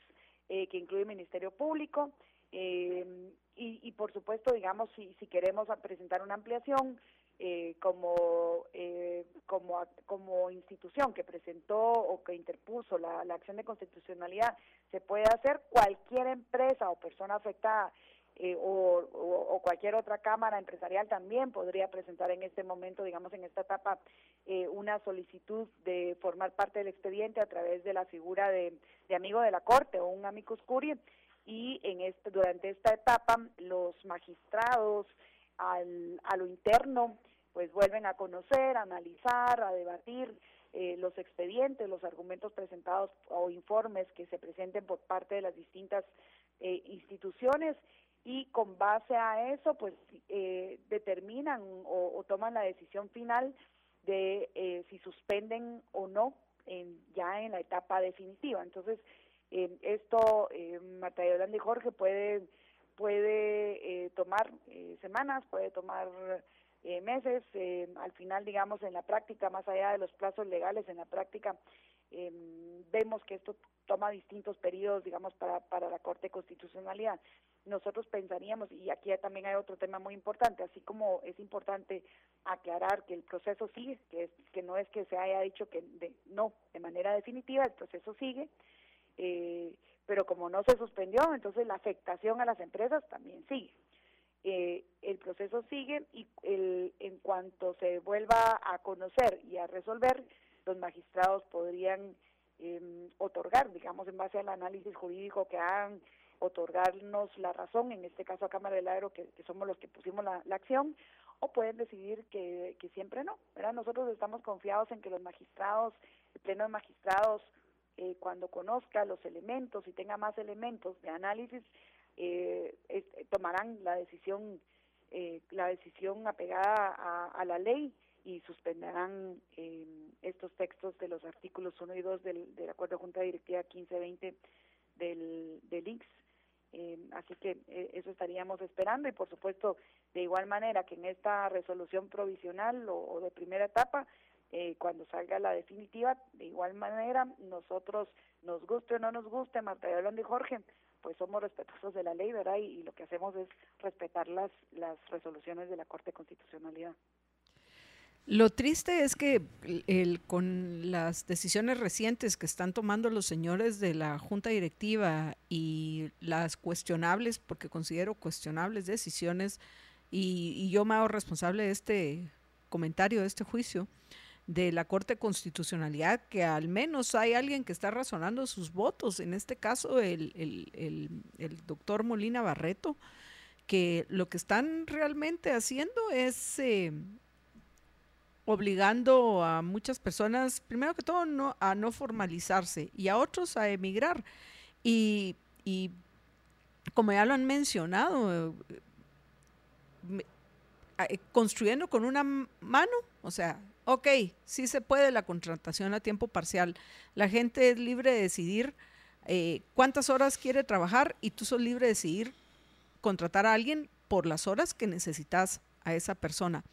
eh, que incluye el Ministerio Público, eh, y, y, por supuesto, digamos, si, si queremos presentar una ampliación, eh, como, eh, como, como institución que presentó o que interpuso la, la acción de constitucionalidad, se puede hacer cualquier empresa o persona afectada eh, o, cualquier otra cámara empresarial también podría presentar en este momento, digamos, en esta etapa, eh, una solicitud de formar parte del expediente a través de la figura de, de amigo de la Corte o un amicus curiae. Y en este, durante esta etapa, los magistrados al, a lo interno, pues vuelven a conocer, a analizar, a debatir eh, los expedientes, los argumentos presentados o informes que se presenten por parte de las distintas eh, instituciones y con base a eso pues eh, determinan o, o, toman la decisión final de eh, si suspenden o no en, ya en la etapa definitiva. Entonces, eh, esto, eh, Marta Jorge, puede, puede eh, tomar eh, semanas, puede tomar eh, meses, al final, digamos, en la práctica, más allá de los plazos legales, en la práctica, eh, vemos que esto toma distintos periodos, digamos, para, para la Corte Constitucionalidad. Nosotros pensaríamos, y aquí también hay otro tema muy importante, así como es importante aclarar que el proceso sigue, que, es, que no es que se haya dicho que de, no, de manera definitiva, el proceso sigue, eh, pero como no se suspendió, entonces la afectación a las empresas también sigue. Eh, el proceso sigue y el, en cuanto se vuelva a conocer y a resolver, los magistrados podrían eh, otorgar, digamos, en base al análisis jurídico que hagan, otorgarnos la razón, en este caso a Cámara del Agro, que, que somos los que pusimos la, la acción, o pueden decidir que, que siempre no. ¿verdad? Nosotros estamos confiados en que los magistrados, el Pleno de Magistrados, eh, cuando conozca los elementos y tenga más elementos de análisis, eh, tomarán la decisión, eh, la decisión apegada a la ley y suspenderán eh, estos textos de los artículos 1 y 2 del, del Acuerdo de Junta Directiva 1520 del, del IX. Eh, así que eh, eso estaríamos esperando y por supuesto de igual manera que en esta resolución provisional o, o de primera etapa, eh, cuando salga la definitiva, de igual manera nosotros nos guste o no nos guste, Marta Yolanda y Jorge, pues somos respetuosos de la ley, ¿verdad? Y, y lo que hacemos es respetar las, las resoluciones de la Corte de Constitucionalidad. Lo triste es que el, con las decisiones recientes que están tomando los señores de la Junta Directiva y las cuestionables, porque considero cuestionables decisiones, y, yo me hago responsable de este comentario, de este juicio, de la Corte de Constitucionalidad, que al menos hay alguien que está razonando sus votos, en este caso el, el doctor Molina Barreto, que lo que están realmente haciendo es... Eh, obligando a muchas personas, primero que todo, no, a no formalizarse y a otros a emigrar. Y, como ya lo han mencionado, eh, construyendo con una mano, o sea, ok, sí se puede la contratación a tiempo parcial. La gente es libre de decidir eh, cuántas horas quiere trabajar y tú sos libre de decidir contratar a alguien por las horas que necesitas a esa persona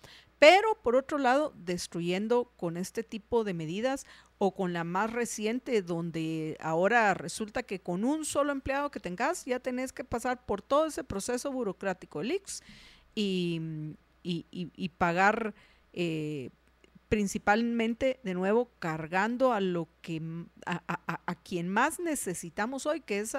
pero por otro lado, destruyendo con este tipo de medidas o con la más reciente, donde ahora resulta que con un solo empleado que tengas ya tenés que pasar por todo ese proceso burocrático del IX y, y, pagar eh, principalmente, de nuevo, cargando a lo que a, quien más necesitamos hoy, que es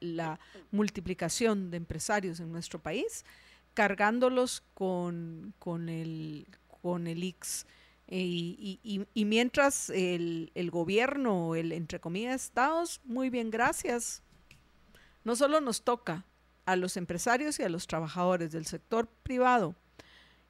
la multiplicación de empresarios en nuestro país, cargándolos con, con, el, con el IX. Eh, y, y, mientras el, el, gobierno, el entre comillas estados, muy bien, gracias. No solo nos toca a los empresarios y a los trabajadores del sector privado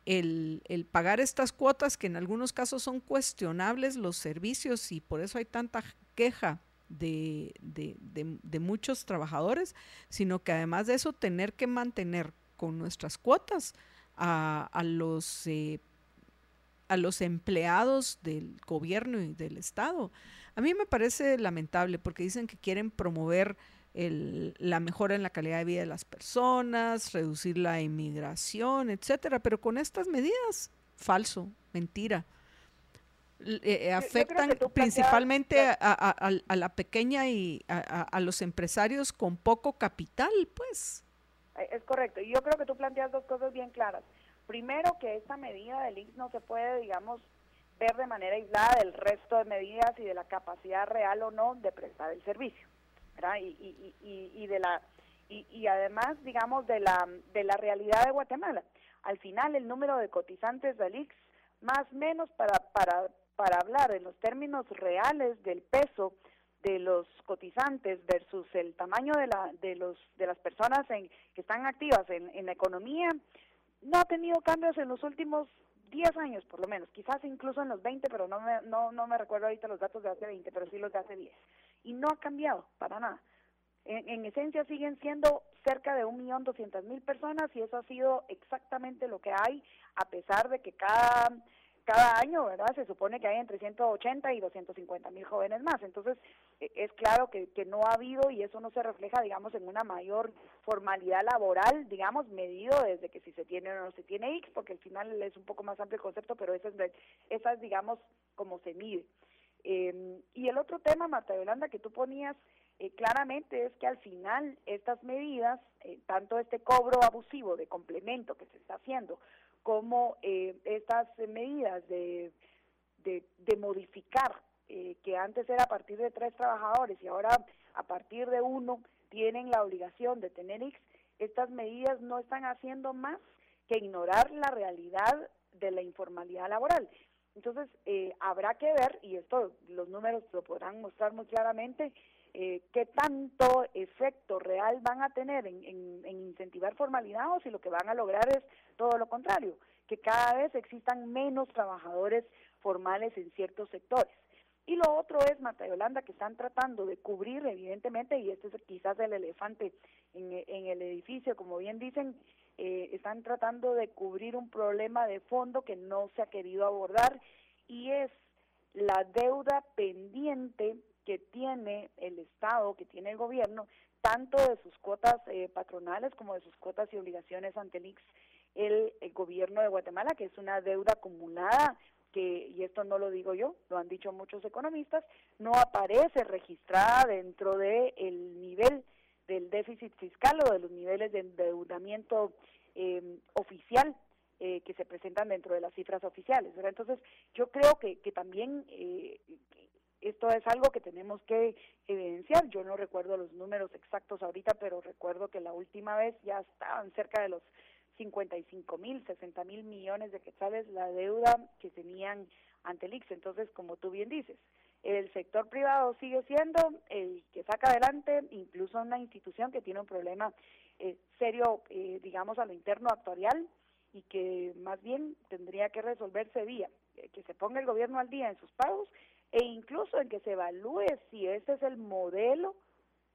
el, el, pagar estas cuotas que en algunos casos son cuestionables los servicios y por eso hay tanta queja de, de, de muchos trabajadores, sino que además de eso tener que mantener con nuestras cuotas a, a los, eh, a los empleados del gobierno y del Estado. A mí me parece lamentable porque dicen que quieren promover el, la mejora en la calidad de vida de las personas, reducir la inmigración, etcétera, pero con estas medidas, falso, mentira. Eh, afectan principalmente a, a, a, la pequeña y a, los empresarios con poco capital, pues. Eh, es correcto. Y yo creo que tú planteas dos cosas bien claras. Primero, que esta medida del INSS no se puede, digamos, ver de manera aislada del resto de medidas y de la capacidad real o no de prestar el servicio, ¿verdad? Y, y, y, y de la y, y además, digamos, de la de la realidad de Guatemala. Al final, el número de cotizantes del IX, más o menos para para para hablar en los términos reales del peso de los cotizantes versus el tamaño de, la, de, los, de las personas en, que están activas en, en la economía, no ha tenido cambios en los últimos 10 años por lo menos, quizás incluso en los 20, pero no me, no, no me recuerdo ahorita los datos de hace 20, pero sí los de hace 10. Y no ha cambiado para nada. En, en esencia siguen siendo cerca de 1.200.000 personas y eso ha sido exactamente lo que hay, a pesar de que cada cada año, ¿verdad? Se supone que hay entre 180 y 250 mil jóvenes más. Entonces, e, es claro que, que no ha habido y eso no se refleja, digamos, en una mayor formalidad laboral, digamos, medido desde que si se tiene o no se tiene X, porque al final es un poco más amplio el concepto, pero esa es, esa es digamos, como se mide. Eh, y el otro tema, Marta Yolanda, que tú ponías eh, claramente es que al final estas medidas, eh, tanto este cobro abusivo de complemento que se está haciendo, como eh, estas medidas de, de, de modificar, eh, que antes era a partir de tres trabajadores y ahora a partir de uno tienen la obligación de tener X, estas medidas no están haciendo más que ignorar la realidad de la informalidad laboral. Entonces, eh, habrá que ver, y esto los números lo podrán mostrar muy claramente, eh, qué tanto efecto real van a tener en, en, en, incentivar formalidad o si lo que van a lograr es todo lo contrario, que cada vez existan menos trabajadores formales en ciertos sectores. Y lo otro es, Marta Yolanda, que están tratando de cubrir, evidentemente, y este es quizás el elefante en, en el edificio, como bien dicen, eh, están tratando de cubrir un problema de fondo que no se ha querido abordar y es la deuda pendiente que tiene el Estado, que tiene el gobierno, tanto de sus cuotas eh, patronales como de sus cuotas y obligaciones ante el IX, el, gobierno de Guatemala, que es una deuda acumulada que, y esto no lo digo yo, lo han dicho muchos economistas, no aparece registrada dentro del el nivel del déficit fiscal o de los niveles de endeudamiento eh, oficial eh, que se presentan dentro de las cifras oficiales. Entonces, yo creo que, que también eh, esto es algo que tenemos que evidenciar. Yo no recuerdo los números exactos ahorita, pero recuerdo que la última vez ya estaban cerca de los 55 mil, 60 mil millones de quetzales la deuda que tenían ante el IX. Entonces, como tú bien dices, el sector privado sigue siendo el que saca adelante, incluso una institución que tiene un problema eh, serio, eh, digamos, a lo interno actuarial y que más bien tendría que resolverse vía eh, que se ponga el gobierno al día en sus pagos e incluso en que se evalúe si ese es el modelo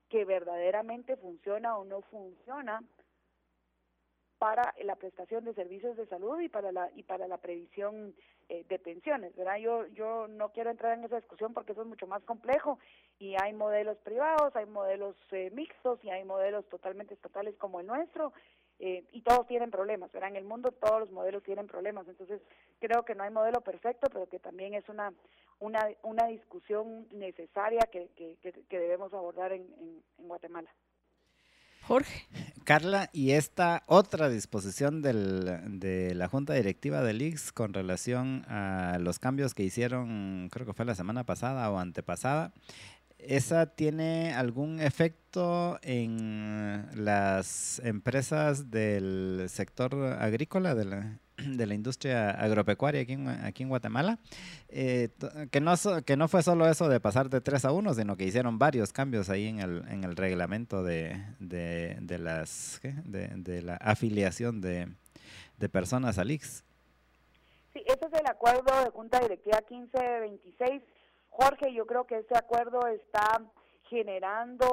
que verdaderamente funciona o no funciona para la prestación de servicios de salud y para la y para la previsión eh, de pensiones, ¿verdad? Yo yo no quiero entrar en esa discusión porque eso es mucho más complejo y hay modelos privados, hay modelos eh, mixtos y hay modelos totalmente estatales como el nuestro eh, y todos tienen problemas, ¿verdad? En el mundo todos los modelos tienen problemas, entonces creo que no hay modelo perfecto, pero que también es una, una, una discusión necesaria que, que, que debemos abordar en, en, Guatemala. Jorge. Carla, y esta otra disposición del, de la Junta Directiva del IX con relación a los cambios que hicieron, creo que fue la semana pasada o antepasada, ¿Esa tiene algún efecto en las empresas del sector agrícola, de la, de la industria agropecuaria aquí en, aquí en Guatemala? Eh, que, no, que no fue solo eso de pasar de 3 a 1, sino que hicieron varios cambios ahí en el, en el reglamento de, de, de las, de, de, la afiliación de, de personas al IX. Sí, ese es el acuerdo de Junta Directiva 1526 Jorge, yo creo que este acuerdo está generando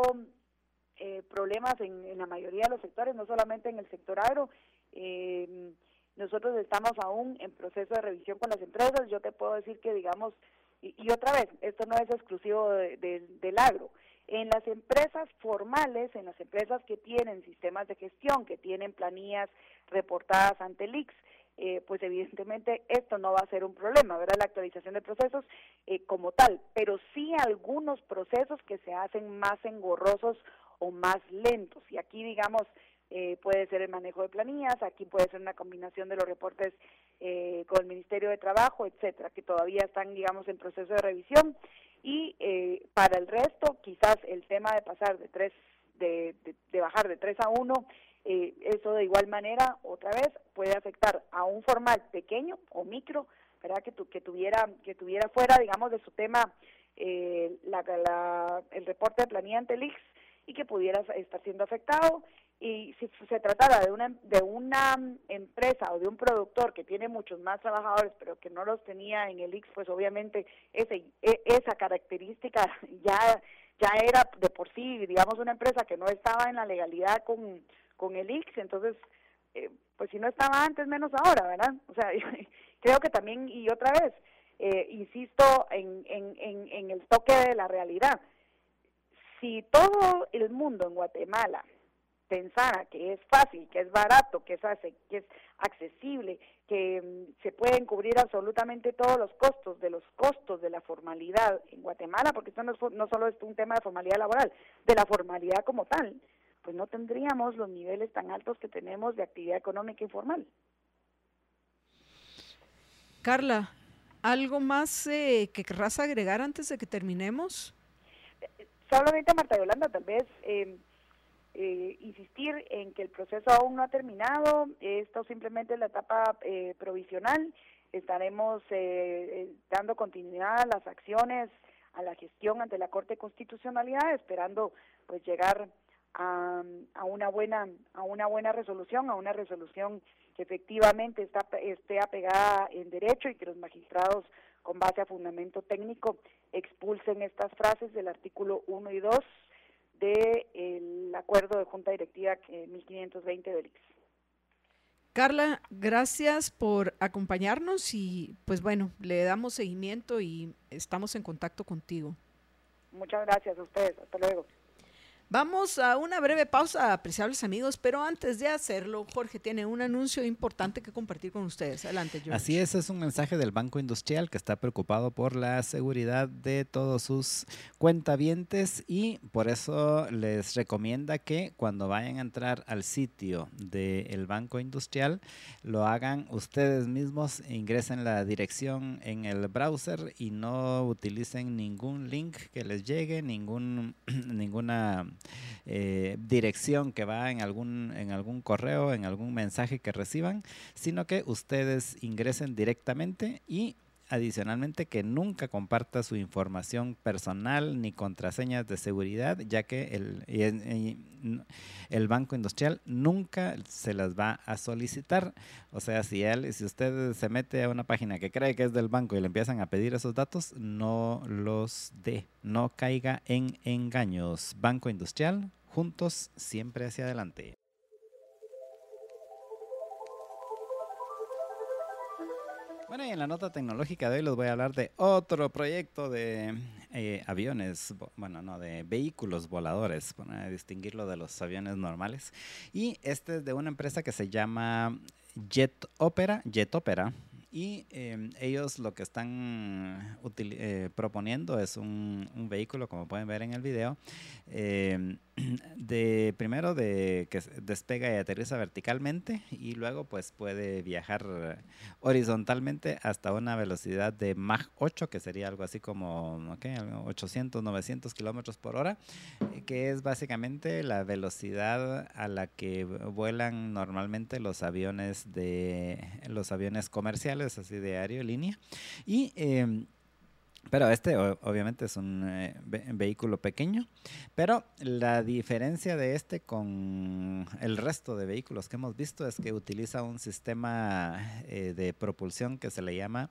eh, problemas en, la mayoría de los sectores, no solamente en el sector agro. Eh, nosotros estamos aún en proceso de revisión con las empresas. Yo te puedo decir que, digamos, y, otra vez, esto no es exclusivo del agro. En las empresas formales, en las empresas que tienen sistemas de gestión, que tienen planillas reportadas ante el IX, eh, pues evidentemente esto no va a ser un problema, ¿verdad? La actualización de procesos eh, como tal, pero sí algunos procesos que se hacen más engorrosos o más lentos. Y aquí, digamos, eh, puede ser el manejo de planillas, aquí puede ser una combinación de los reportes con el Ministerio de Trabajo, etcétera, que todavía están, digamos, en proceso de revisión. Y para el resto, quizás el tema de pasar de tres, de, de, de bajar de 3 a 1 eh, eso de igual manera, otra vez, puede afectar a un formal pequeño o micro, ¿verdad? Que, tu, que, tuviera, que tuviera fuera, digamos, de su tema eh, la, el reporte de planilla ante el y que pudiera estar siendo afectado. Y si se tratara de una, de una empresa o de un productor que tiene muchos más trabajadores, pero que no los tenía en el IX, pues obviamente ese, e, esa característica ya, ya era de por sí, digamos, una empresa que no estaba en la legalidad con con el IX, entonces, eh, pues si no estaba antes, menos ahora, ¿verdad? O sea, creo que también, y otra vez, eh, insisto en, en, en, el toque de la realidad, si todo el mundo en Guatemala pensara que es fácil, que es barato, que es, que es accesible, que mm, se pueden cubrir absolutamente todos los costos de los costos de la formalidad en Guatemala, porque esto no, no solo es un tema de formalidad laboral, de la formalidad como tal, pues no tendríamos los niveles tan altos que tenemos de actividad económica informal. Carla, ¿algo más eh, que querrás agregar antes de que terminemos? Solamente, Marta Yolanda, tal vez em, eh, insistir en que el proceso aún no ha terminado, esto simplemente es la etapa eh, provisional, estaremos dando continuidad a las acciones, a la gestión ante la Corte de Constitucionalidad, esperando pues llegar a, a, una buena a una buena resolución, a una resolución que efectivamente está, esté apegada en derecho y que los magistrados con base a fundamento técnico expulsen estas frases del artículo 1 y 2 del acuerdo de Junta Directiva 1520 del IX. Carla, gracias por acompañarnos y pues bueno, le damos seguimiento y estamos en contacto contigo. Muchas gracias a ustedes. Hasta luego. Vamos a una breve pausa, apreciables amigos, pero antes de hacerlo, Jorge tiene un anuncio importante que compartir con ustedes. Adelante, George. Así es, es un mensaje del Banco Industrial que está preocupado por la seguridad de todos sus cuentavientes y por eso les recomienda que cuando vayan a entrar al sitio del Banco Industrial lo hagan ustedes mismos, ingresen la dirección en el browser y no utilicen ningún link que les llegue, ningún, ninguna eh, dirección que va en algún, en algún correo, en algún mensaje que reciban, sino que ustedes ingresen directamente y adicionalmente que nunca comparta su información personal ni contraseñas de seguridad, ya que el, el Banco Industrial nunca se las va a solicitar. O sea, si, él, si usted se mete a una página que cree que es del banco y le empiezan a pedir esos datos, no los dé, no caiga en engaños. Banco Industrial, juntos, siempre hacia adelante. Bueno, y en la nota tecnológica de hoy les voy a hablar de otro proyecto de eh, aviones, bueno, no, de vehículos voladores, para distinguirlo de los aviones normales. Y este es de una empresa que se llama Jet Opera, Jet Opera, y em, ellos lo que están eh, proponiendo es un, vehículo, como pueden ver en el video, em, de primero de que despega y aterriza verticalmente y luego pues puede viajar horizontalmente hasta una velocidad de Mach 8, que sería algo así como 800, 900 kilómetros por hora, eh, que es básicamente la velocidad a la que vuelan normalmente los aviones de los aviones comerciales, así de aerolínea. Y em, pero este obviamente es un eh, vehículo pequeño, pero la diferencia de este con el resto de vehículos que hemos visto es que utiliza un sistema eh, de propulsión que se le llama,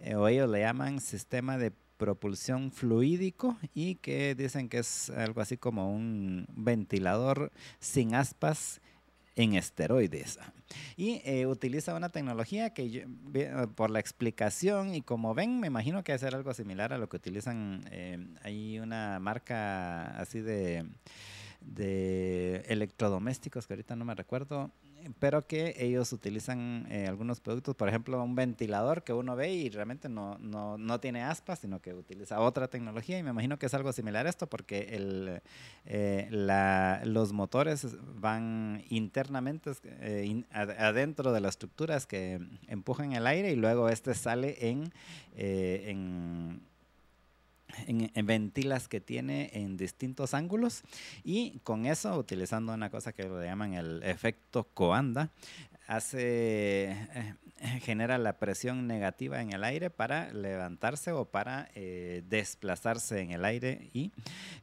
eh, o ellos le llaman sistema de propulsión fluídico y que dicen que es algo así como un ventilador sin aspas en esteroides. Y eh, utiliza una tecnología que por la explicación y como ven, me imagino que ser algo similar a lo que utilizan, eh, hay una marca así de, de electrodomésticos que ahorita no me recuerdo, pero que ellos utilizan eh, algunos productos, por ejemplo, un ventilador que uno ve y realmente no, no, no, tiene aspas, sino que utiliza otra tecnología y me imagino que es algo similar a esto porque el, eh, la, los motores van internamente eh, adentro de las estructuras que empujan el aire y luego este sale en, en en, ventilas que tiene en distintos ángulos y con eso, utilizando una cosa que le llaman el efecto coanda, hace eh, genera la presión negativa en el aire para levantarse o para eh, desplazarse en el aire y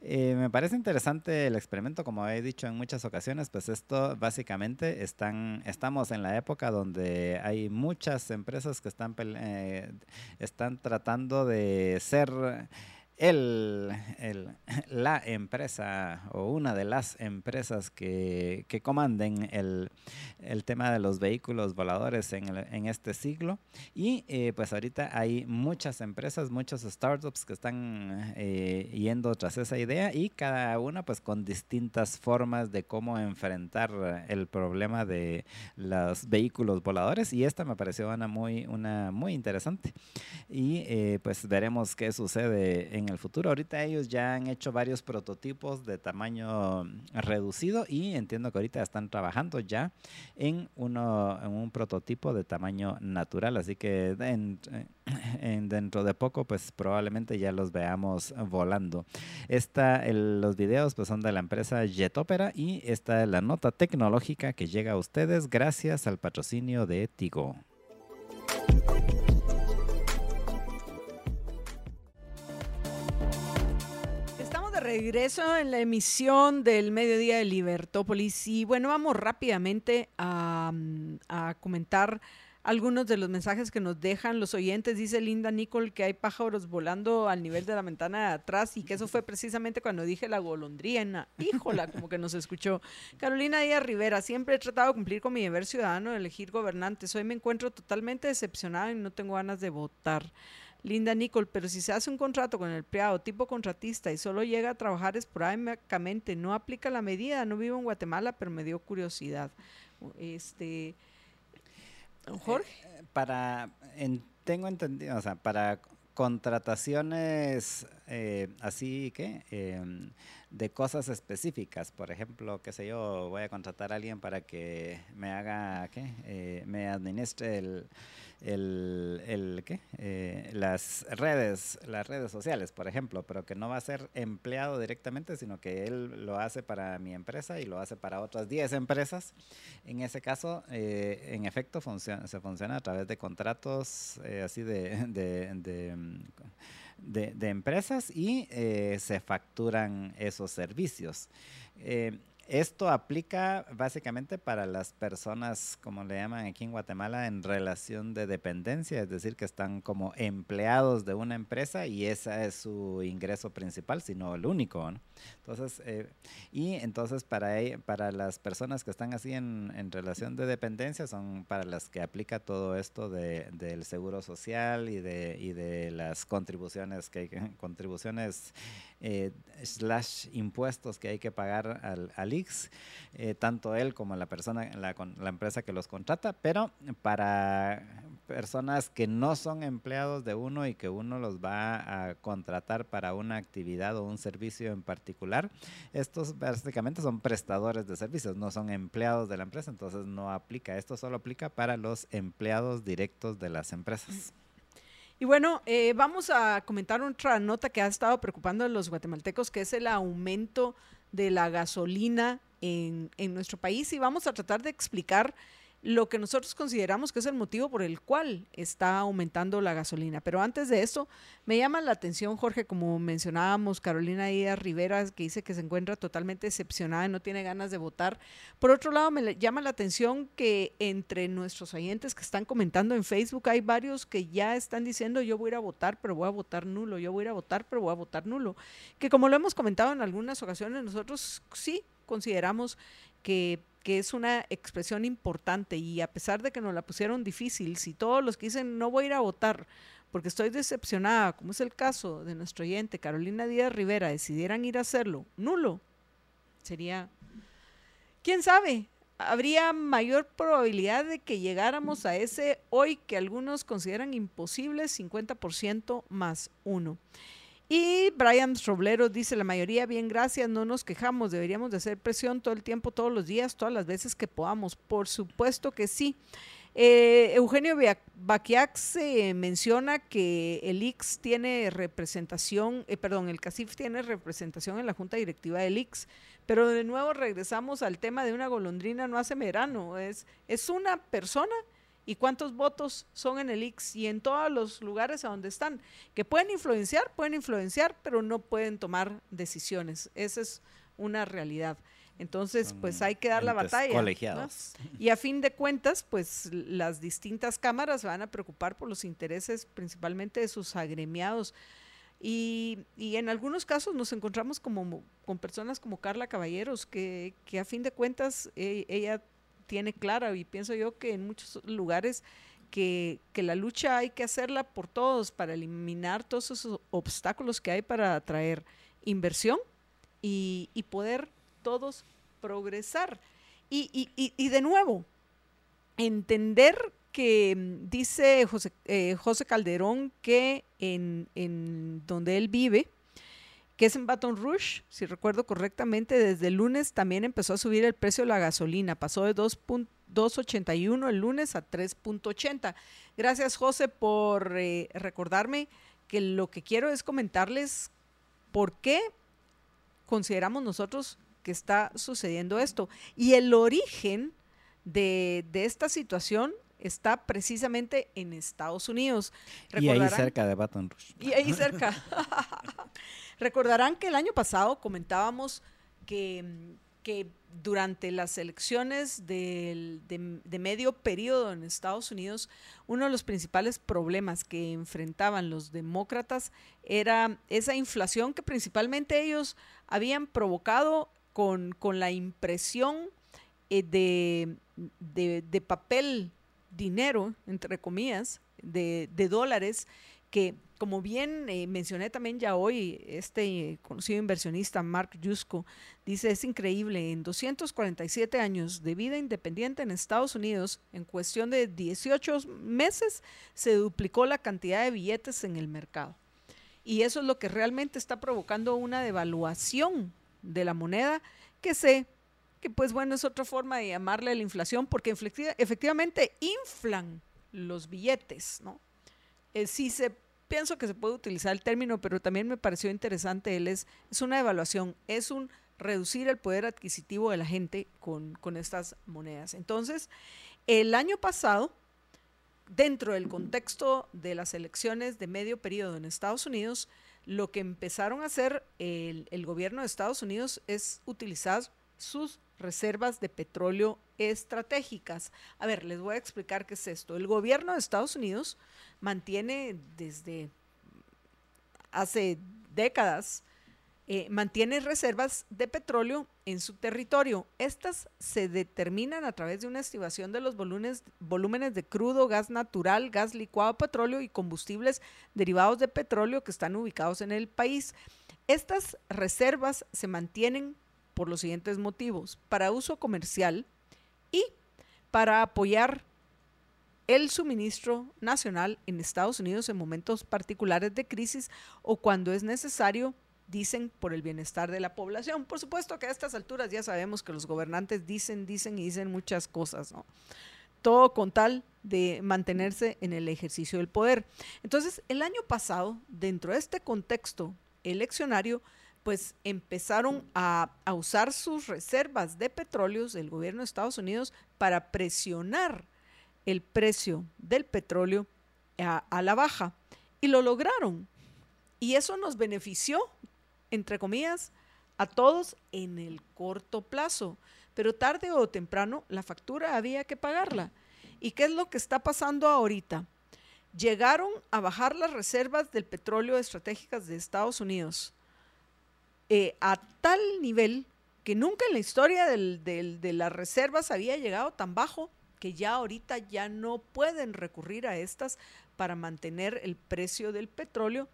eh, me parece interesante el experimento como he dicho en muchas ocasiones pues esto básicamente están estamos en la época donde hay muchas empresas que están están tratando de ser el, el, la empresa o una de las empresas que, que comanden el, el, tema de los vehículos voladores en, en este siglo. Y eh, pues ahorita hay muchas empresas, muchos startups que están eh, yendo tras esa idea y cada una pues con distintas formas de cómo enfrentar el problema de los vehículos voladores. Y esta me pareció una muy, una muy interesante. Y eh, pues veremos qué sucede en el futuro. Ahorita ellos ya han hecho varios prototipos de tamaño reducido y entiendo que ahorita están trabajando ya en, uno, en un prototipo de tamaño natural. Así que en, dentro de poco pues probablemente ya los veamos volando. Esta, los videos pues son de la empresa Jetopera y esta es la nota tecnológica que llega a ustedes gracias al patrocinio de Tigo. Regreso en la emisión del mediodía de Libertópolis y bueno, vamos rápidamente a, comentar algunos de los mensajes que nos dejan los oyentes. Dice Linda Nicole que hay pájaros volando al nivel de la ventana de atrás y que eso fue precisamente cuando dije la golondrina. Híjola, como que nos escuchó. Carolina Díaz Rivera, siempre he tratado de cumplir con mi deber ciudadano de elegir gobernantes. Hoy me encuentro totalmente decepcionada y no tengo ganas de votar. Linda Nicole, pero si se hace un contrato con el empleado tipo contratista y solo llega a trabajar esporádicamente, no aplica la medida, no vivo en Guatemala, pero me dio curiosidad. Este, Jorge. Eh, para, tengo entendido, o sea, para contrataciones eh, así que em, de cosas específicas. Por ejemplo, qué sé yo, voy a contratar a alguien para que me haga, ¿qué? Eh, me administre el el, el ¿qué? Eh, las redes, las redes sociales, por ejemplo, pero que no va a ser empleado directamente, sino que él lo hace para mi empresa y lo hace para otras 10 empresas. En ese caso, eh, en efecto, funciona, se funciona a través de contratos eh, así de, de, de, empresas y se facturan esos servicios esto aplica básicamente para las personas, como le llaman aquí en Guatemala, en relación de dependencia, es decir, que están como empleados de una empresa y ese es su ingreso principal, sino el único. ¿no? Entonces, eh, y entonces para, e, para las personas que están así en, en, relación de dependencia son para las que aplica todo esto de, del seguro social y de, y de las contribuciones que contribuciones eh, slash impuestos que hay que pagar al, al IX, eh, tanto él como la persona, la, la empresa que los contrata, pero para personas que no son empleados de uno y que uno los va a contratar para una actividad o un servicio en particular, estos básicamente son prestadores de servicios, no son empleados de la empresa, entonces no aplica. Esto solo aplica para los empleados directos de las empresas. Y bueno, eh, vamos a comentar otra nota que ha estado preocupando a los guatemaltecos, que es el aumento de la gasolina en, en nuestro país. Y vamos a tratar de explicar lo que nosotros consideramos que es el motivo por el cual está aumentando la gasolina. Pero antes de eso, me llama la atención, Jorge, como mencionábamos, Carolina Díaz Rivera, que dice que se encuentra totalmente decepcionada y no tiene ganas de votar. Por otro lado, me llama la atención que entre nuestros oyentes que están comentando en Facebook hay varios que ya están diciendo yo voy a ir a votar, pero voy a votar nulo, yo voy a ir a votar, pero voy a votar nulo. Que como lo hemos comentado en algunas ocasiones, nosotros sí consideramos que que es una expresión importante y a pesar de que nos la pusieron difícil, si todos los que dicen no voy a ir a votar porque estoy decepcionada, como es el caso de nuestro oyente Carolina Díaz Rivera, decidieran ir a hacerlo, nulo, sería, quién sabe, habría mayor probabilidad de que llegáramos a ese hoy que algunos consideran imposible 50% más uno. Y Brian Roblero dice, la mayoría, bien, gracias, no nos quejamos, deberíamos de hacer presión todo el tiempo, todos los días, todas las veces que podamos. Por supuesto que sí. Eh, Eugenio Baquiac se menciona que el IX tiene representación, eh, perdón, el CACIF tiene representación en la Junta Directiva del IX, pero de nuevo regresamos al tema de una golondrina no hace verano, es, es una persona y cuántos votos son en el IX y en todos los lugares a donde están, que pueden influenciar, pueden influenciar, pero no pueden tomar decisiones. Esa es una realidad. Entonces, pues hay que dar la batalla. Colegiados. Y a fin de cuentas, pues las distintas cámaras van a preocupar por los intereses principalmente de sus agremiados. Y, y, en algunos casos nos encontramos como con personas como Carla Caballeros, que, que a fin de cuentas e, ella tiene clara y pienso yo que en muchos lugares que, que, la lucha hay que hacerla por todos para eliminar todos esos obstáculos que hay para atraer inversión y, y poder todos progresar. Y, y, y, de nuevo, entender que mm, dice José, eh, José Calderón que en, en donde él vive, que es en Baton Rouge, si recuerdo correctamente, desde el lunes también empezó a subir el precio de la gasolina, pasó de 2.81 el lunes a 3.80. Gracias José por eh, recordarme que lo que quiero es comentarles por qué consideramos nosotros que está sucediendo esto. Y el origen de, de esta situación está precisamente en Estados Unidos. Y ahí cerca de Baton Rouge. Y ahí cerca. Recordarán que el año pasado comentábamos que, que durante las elecciones de, de, medio periodo en Estados Unidos, uno de los principales problemas que enfrentaban los demócratas era esa inflación que principalmente ellos habían provocado con, con la impresión eh, de, de, papel, dinero, entre comillas, de, dólares, que como bien eh, mencioné también ya hoy, este conocido inversionista Mark Yusko dice, es increíble, en 247 años de vida independiente en Estados Unidos, en cuestión de 18 meses, se duplicó la cantidad de billetes en el mercado. Y eso es lo que realmente está provocando una devaluación de la moneda que se, pues bueno, es otra forma de llamarle a la inflación, porque efectivamente inflan los billetes, ¿no? Eh, sí se pienso que se puede utilizar el término, pero también me pareció interesante, él es, es una evaluación, es un reducir el poder adquisitivo de la gente con, con estas monedas. Entonces, el año pasado, dentro del contexto de las elecciones de medio periodo en Estados Unidos, lo que empezaron a hacer el, gobierno de Estados Unidos es utilizar sus reservas de petróleo estratégicas. A ver, les voy a explicar qué es esto. El gobierno de Estados Unidos mantiene desde hace décadas eh, mantiene reservas de petróleo en su territorio. Estas se determinan a través de una estimación de los volúmenes, volúmenes de crudo, gas natural, gas licuado, petróleo y combustibles derivados de petróleo que están ubicados en el país. Estas reservas se mantienen por los siguientes motivos, para uso comercial y para apoyar el suministro nacional en Estados Unidos en momentos particulares de crisis o cuando es necesario dicen por el bienestar de la población. Por supuesto que a estas alturas ya sabemos que los gobernantes dicen, dicen y dicen muchas cosas, ¿no? Todo con tal de mantenerse en el ejercicio del poder. Entonces, el año pasado, dentro de este contexto eleccionario, pues empezaron a, usar sus reservas de petróleos del gobierno de Estados Unidos para presionar el precio del petróleo a, a la baja. Y lo lograron. Y eso nos benefició entre comillas, a todos en el corto plazo. Pero tarde o temprano la factura había que pagarla. ¿Y qué es lo que está pasando ahorita? Llegaron a bajar las reservas del petróleo estratégicas de Estados Unidos eh, a tal nivel que nunca en la historia de las reservas había llegado tan bajo que ya ahorita ya no pueden recurrir a estas para mantener el precio del petróleo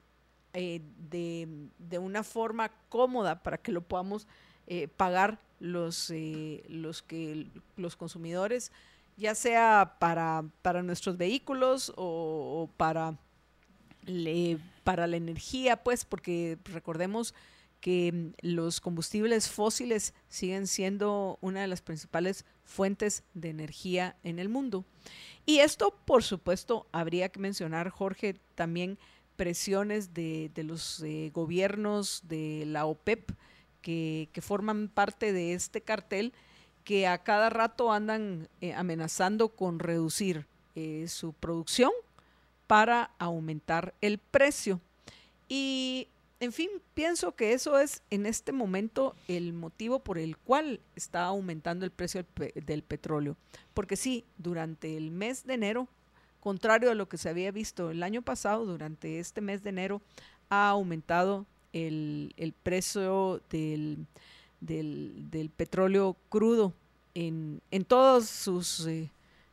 eh, de, una forma cómoda para que lo podamos eh, pagar los, eh, los, que, los consumidores, ya sea para, para nuestros vehículos o, para, para la energía, pues, porque recordemos que los combustibles fósiles siguen siendo una de las principales fuentes de energía en el mundo. Y esto, por supuesto, habría que mencionar, Jorge, también presiones de, los eh, gobiernos de la OPEP que, forman parte de este cartel que a cada rato andan eh, amenazando con reducir eh, su producción para aumentar el precio. Y, en fin, pienso que eso es en este momento el motivo por el cual está aumentando el precio del petróleo. Porque sí, durante el mes de enero contrario a lo que se había visto el año pasado, durante este mes de enero ha aumentado el, precio del, petróleo crudo en, en todos sus... Eh,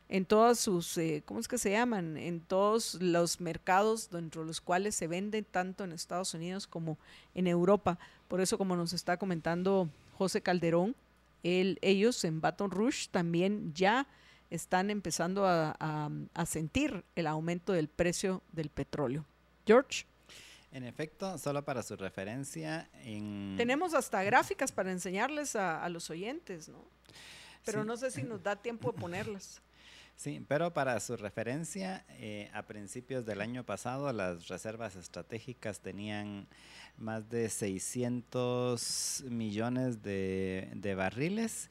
en todos sus, eh, ¿cómo es que se llaman? En todos los mercados dentro de los cuales se vende tanto en Estados Unidos como en Europa. Por eso, como nos está comentando José Calderón, ellos en Baton Rouge también ya están empezando a, sentir el aumento del precio del petróleo. George. En efecto, solo para su referencia, tenemos hasta gráficas para enseñarles a, los oyentes, ¿no? Pero no sé si nos da tiempo de ponerlas. Sí, pero para su referencia, eh, a principios del año pasado las reservas estratégicas tenían más de 600 millones de, de barriles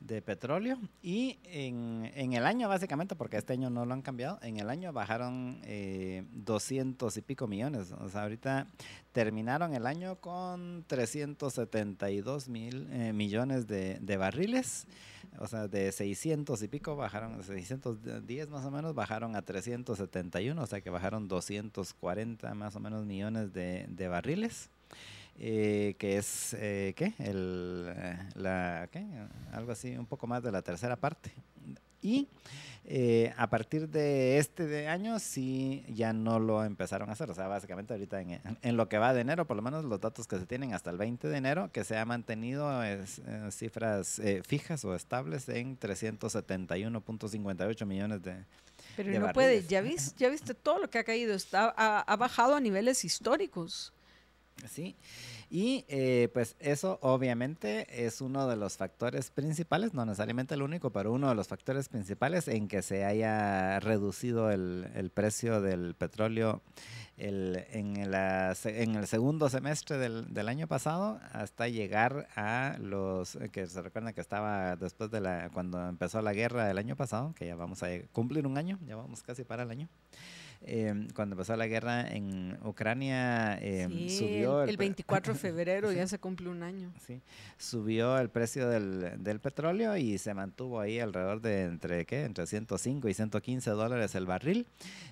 de petróleo y en, en, el año básicamente, porque este año no lo han cambiado, en el año bajaron eh, 200 y pico millones. O sea, ahorita terminaron el año con 372 mil eh, millones de, de, barriles. O sea, de 600 y pico bajaron, 610 más o menos, bajaron a 371, o sea que bajaron 240 más o menos millones de, de barriles. Eh, que es, eh, ¿qué? El, eh, la, ¿qué? Algo así, un poco más de la tercera parte. Y eh, a partir de este de año sí ya no lo empezaron a hacer. O sea, básicamente ahorita en, en, lo que va de enero, por lo menos los datos que se tienen hasta el 20 de enero, que se ha mantenido es, cifras fijas o estables en 371.58 millones de... Pero no puede, ya viste, ya viste todo lo que ha caído, está, ha, ha bajado a niveles históricos. Sí, y eh, pues eso obviamente es uno de los factores principales, no necesariamente el único, pero uno de los factores principales en que se haya reducido el, precio del petróleo en, el segundo semestre del, del, año pasado hasta llegar a los que se recuerda que estaba después de la cuando empezó la guerra el año pasado, que ya vamos a cumplir un año, ya vamos casi para el año. Em, cuando empezó la guerra en Ucrania, em, Sí, subió el, el pre- 24 de febrero ya se cumple un año. Sí, subió el precio del, del petróleo y se mantuvo ahí alrededor de entre qué, entre 105 y 115 dólares el barril.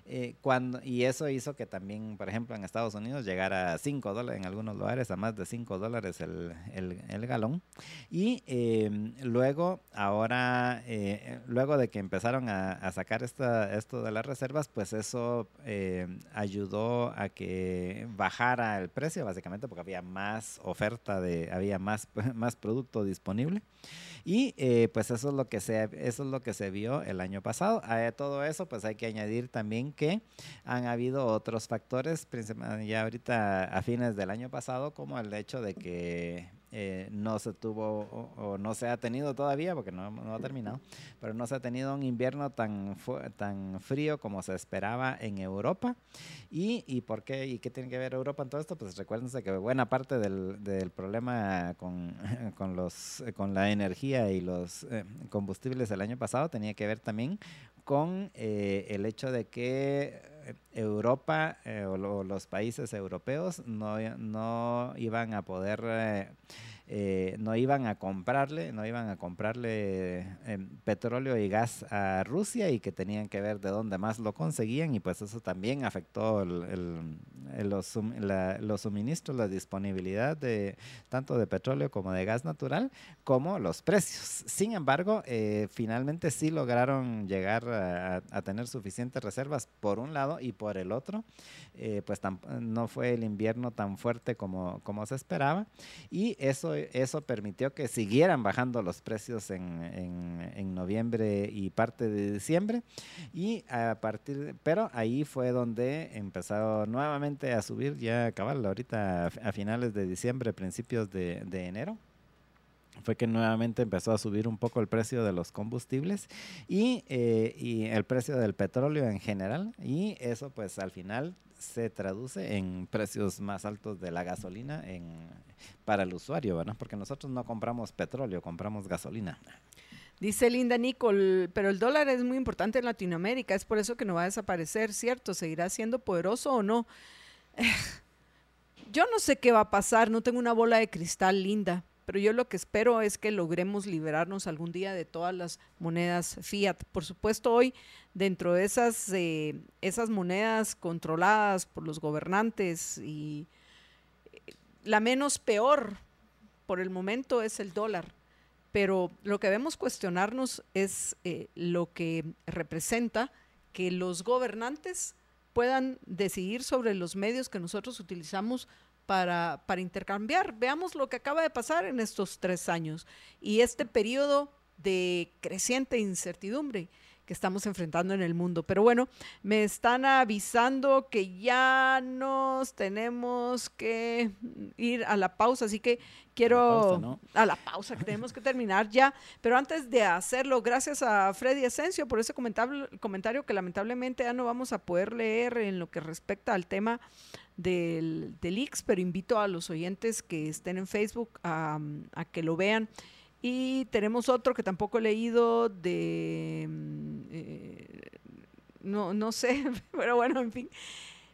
eh, cuando, y eso hizo que también, por ejemplo, en Estados Unidos llegara a 5 dólares, en algunos lugares a más de 5 dólares el, el- el galón. Y eh, luego, ahora, eh, luego de que empezaron a, a sacar esta, esto de las reservas, pues eso eh, ayudó a que bajara el precio, básicamente porque había más oferta, de, había más, más producto disponible. Y eh, pues eso es lo que se eso es lo que se vio el año pasado. A todo eso pues hay que añadir también que han habido otros factores, ya ahorita a fines del año pasado, como el hecho de que eh, no se tuvo o, no se ha tenido todavía, porque no, no ha terminado, pero no se ha tenido un invierno tan, tan frío como se esperaba en Europa. ¿Y, ¿Y por qué? ¿Y qué tiene que ver Europa en todo esto? Pues recuérdense que buena parte del, del problema con, con, los, con la energía y los eh, combustibles el año pasado tenía que ver también con eh, el hecho de que Europa eh, o lo- los países europeos no, no iban a poder eh, no iban a comprarle, no iban a comprarle eh, petróleo y gas a Rusia y que tenían que ver de dónde más lo conseguían y pues eso también afectó el- los, la- suministros, la disponibilidad de tanto de petróleo como de gas natural, como los precios. Sin embargo, eh, finalmente sí lograron llegar a, a tener suficientes reservas por un lado y por el otro, pues no fue el invierno tan fuerte como, como se esperaba y eso, eso permitió que siguieran bajando los precios en, en- noviembre y parte de diciembre. Y a partir pero ahí fue donde empezó nuevamente a subir ya cabal ahorita a, a finales de diciembre principios de, de enero. Fue que nuevamente empezó a subir un poco el precio de los combustibles y, eh, y el precio del petróleo en general. Y eso pues al final se traduce en precios más altos de la gasolina para el usuario, ¿verdad? Porque nosotros no compramos petróleo, compramos gasolina. Dice Linda Nicole, pero el dólar es muy importante en Latinoamérica, es por eso que no va a desaparecer, ¿cierto? ¿Seguirá siendo poderoso o no? Yo no sé qué va a pasar, no tengo una bola de cristal linda, pero yo lo que espero es que logremos liberarnos algún día de todas las monedas fiat. Por supuesto, hoy dentro de esas, eh, esas monedas controladas por los gobernantes y eh, la menos peor por el momento es el dólar pero lo que debemos cuestionarnos es eh, lo que representa que los gobernantes puedan decidir sobre los medios que nosotros utilizamos para, para intercambiar. Veamos lo que acaba de pasar en estos tres años y este periodo de creciente incertidumbre que estamos enfrentando en el mundo. Pero bueno, me están avisando que ya nos tenemos que ir a la pausa, así que quiero pausa, ¿no? a la pausa, que tenemos que terminar ya. Pero antes de hacerlo, gracias a Freddy Esencio por ese comentario que lamentablemente ya no vamos a poder leer en lo que respecta al tema del, del pero invito a los oyentes que estén en Facebook a, a que lo vean. Y tenemos otro que tampoco he leído de... mm, eh, no, no sé, pero bueno, en fin.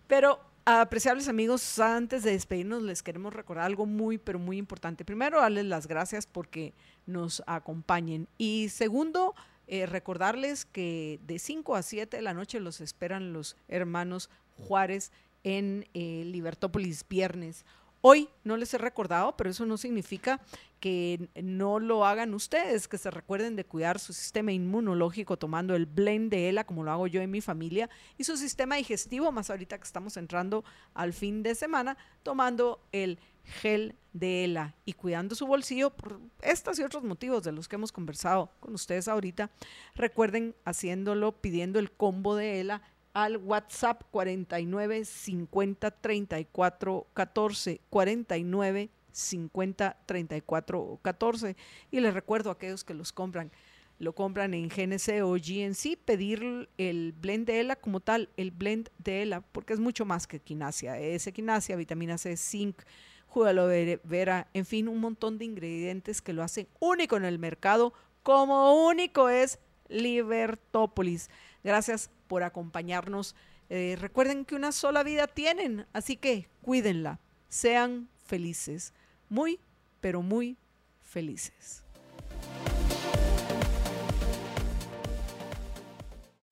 Pero apreciables amigos, antes de despedirnos les queremos recordar algo muy, pero muy importante. Primero, darles las gracias porque nos acompañen. Y segundo, eh, recordarles que de 5 a 7 de la noche los esperan los hermanos Juárez en eh, Libertópolis viernes. Hoy no les he recordado, pero eso no significa que no lo hagan ustedes, que se recuerden de cuidar su sistema inmunológico tomando el blend de ELA, como lo hago yo en mi familia, y su sistema digestivo, más ahorita que estamos entrando al fin de semana, tomando el gel de ELA y cuidando su bolsillo por estos y otros motivos de los que hemos conversado con ustedes ahorita. Recuerden haciéndolo, pidiendo el combo de ELA al WhatsApp 49 50 34 14 49 50 34 14 y les recuerdo a aquellos que los compran lo compran en GNC o GNC pedir el blend de ELA como tal el blend de ELA porque es mucho más que quinasia es quinasia vitamina C zinc jugo de vera en fin un montón de ingredientes que lo hacen único en el mercado como único es Libertópolis. Gracias por acompañarnos Eh, recuerden que una sola vida tienen, así que cuídenla. Sean felices. Muy, pero muy felices.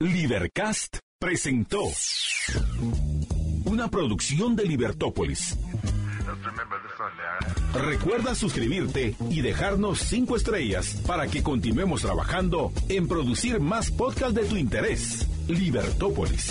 Libercast presentó una producción de Libertópolis. Recuerda suscribirte y dejarnos cinco estrellas para que continuemos trabajando en producir más podcasts de tu interés. Libertópolis.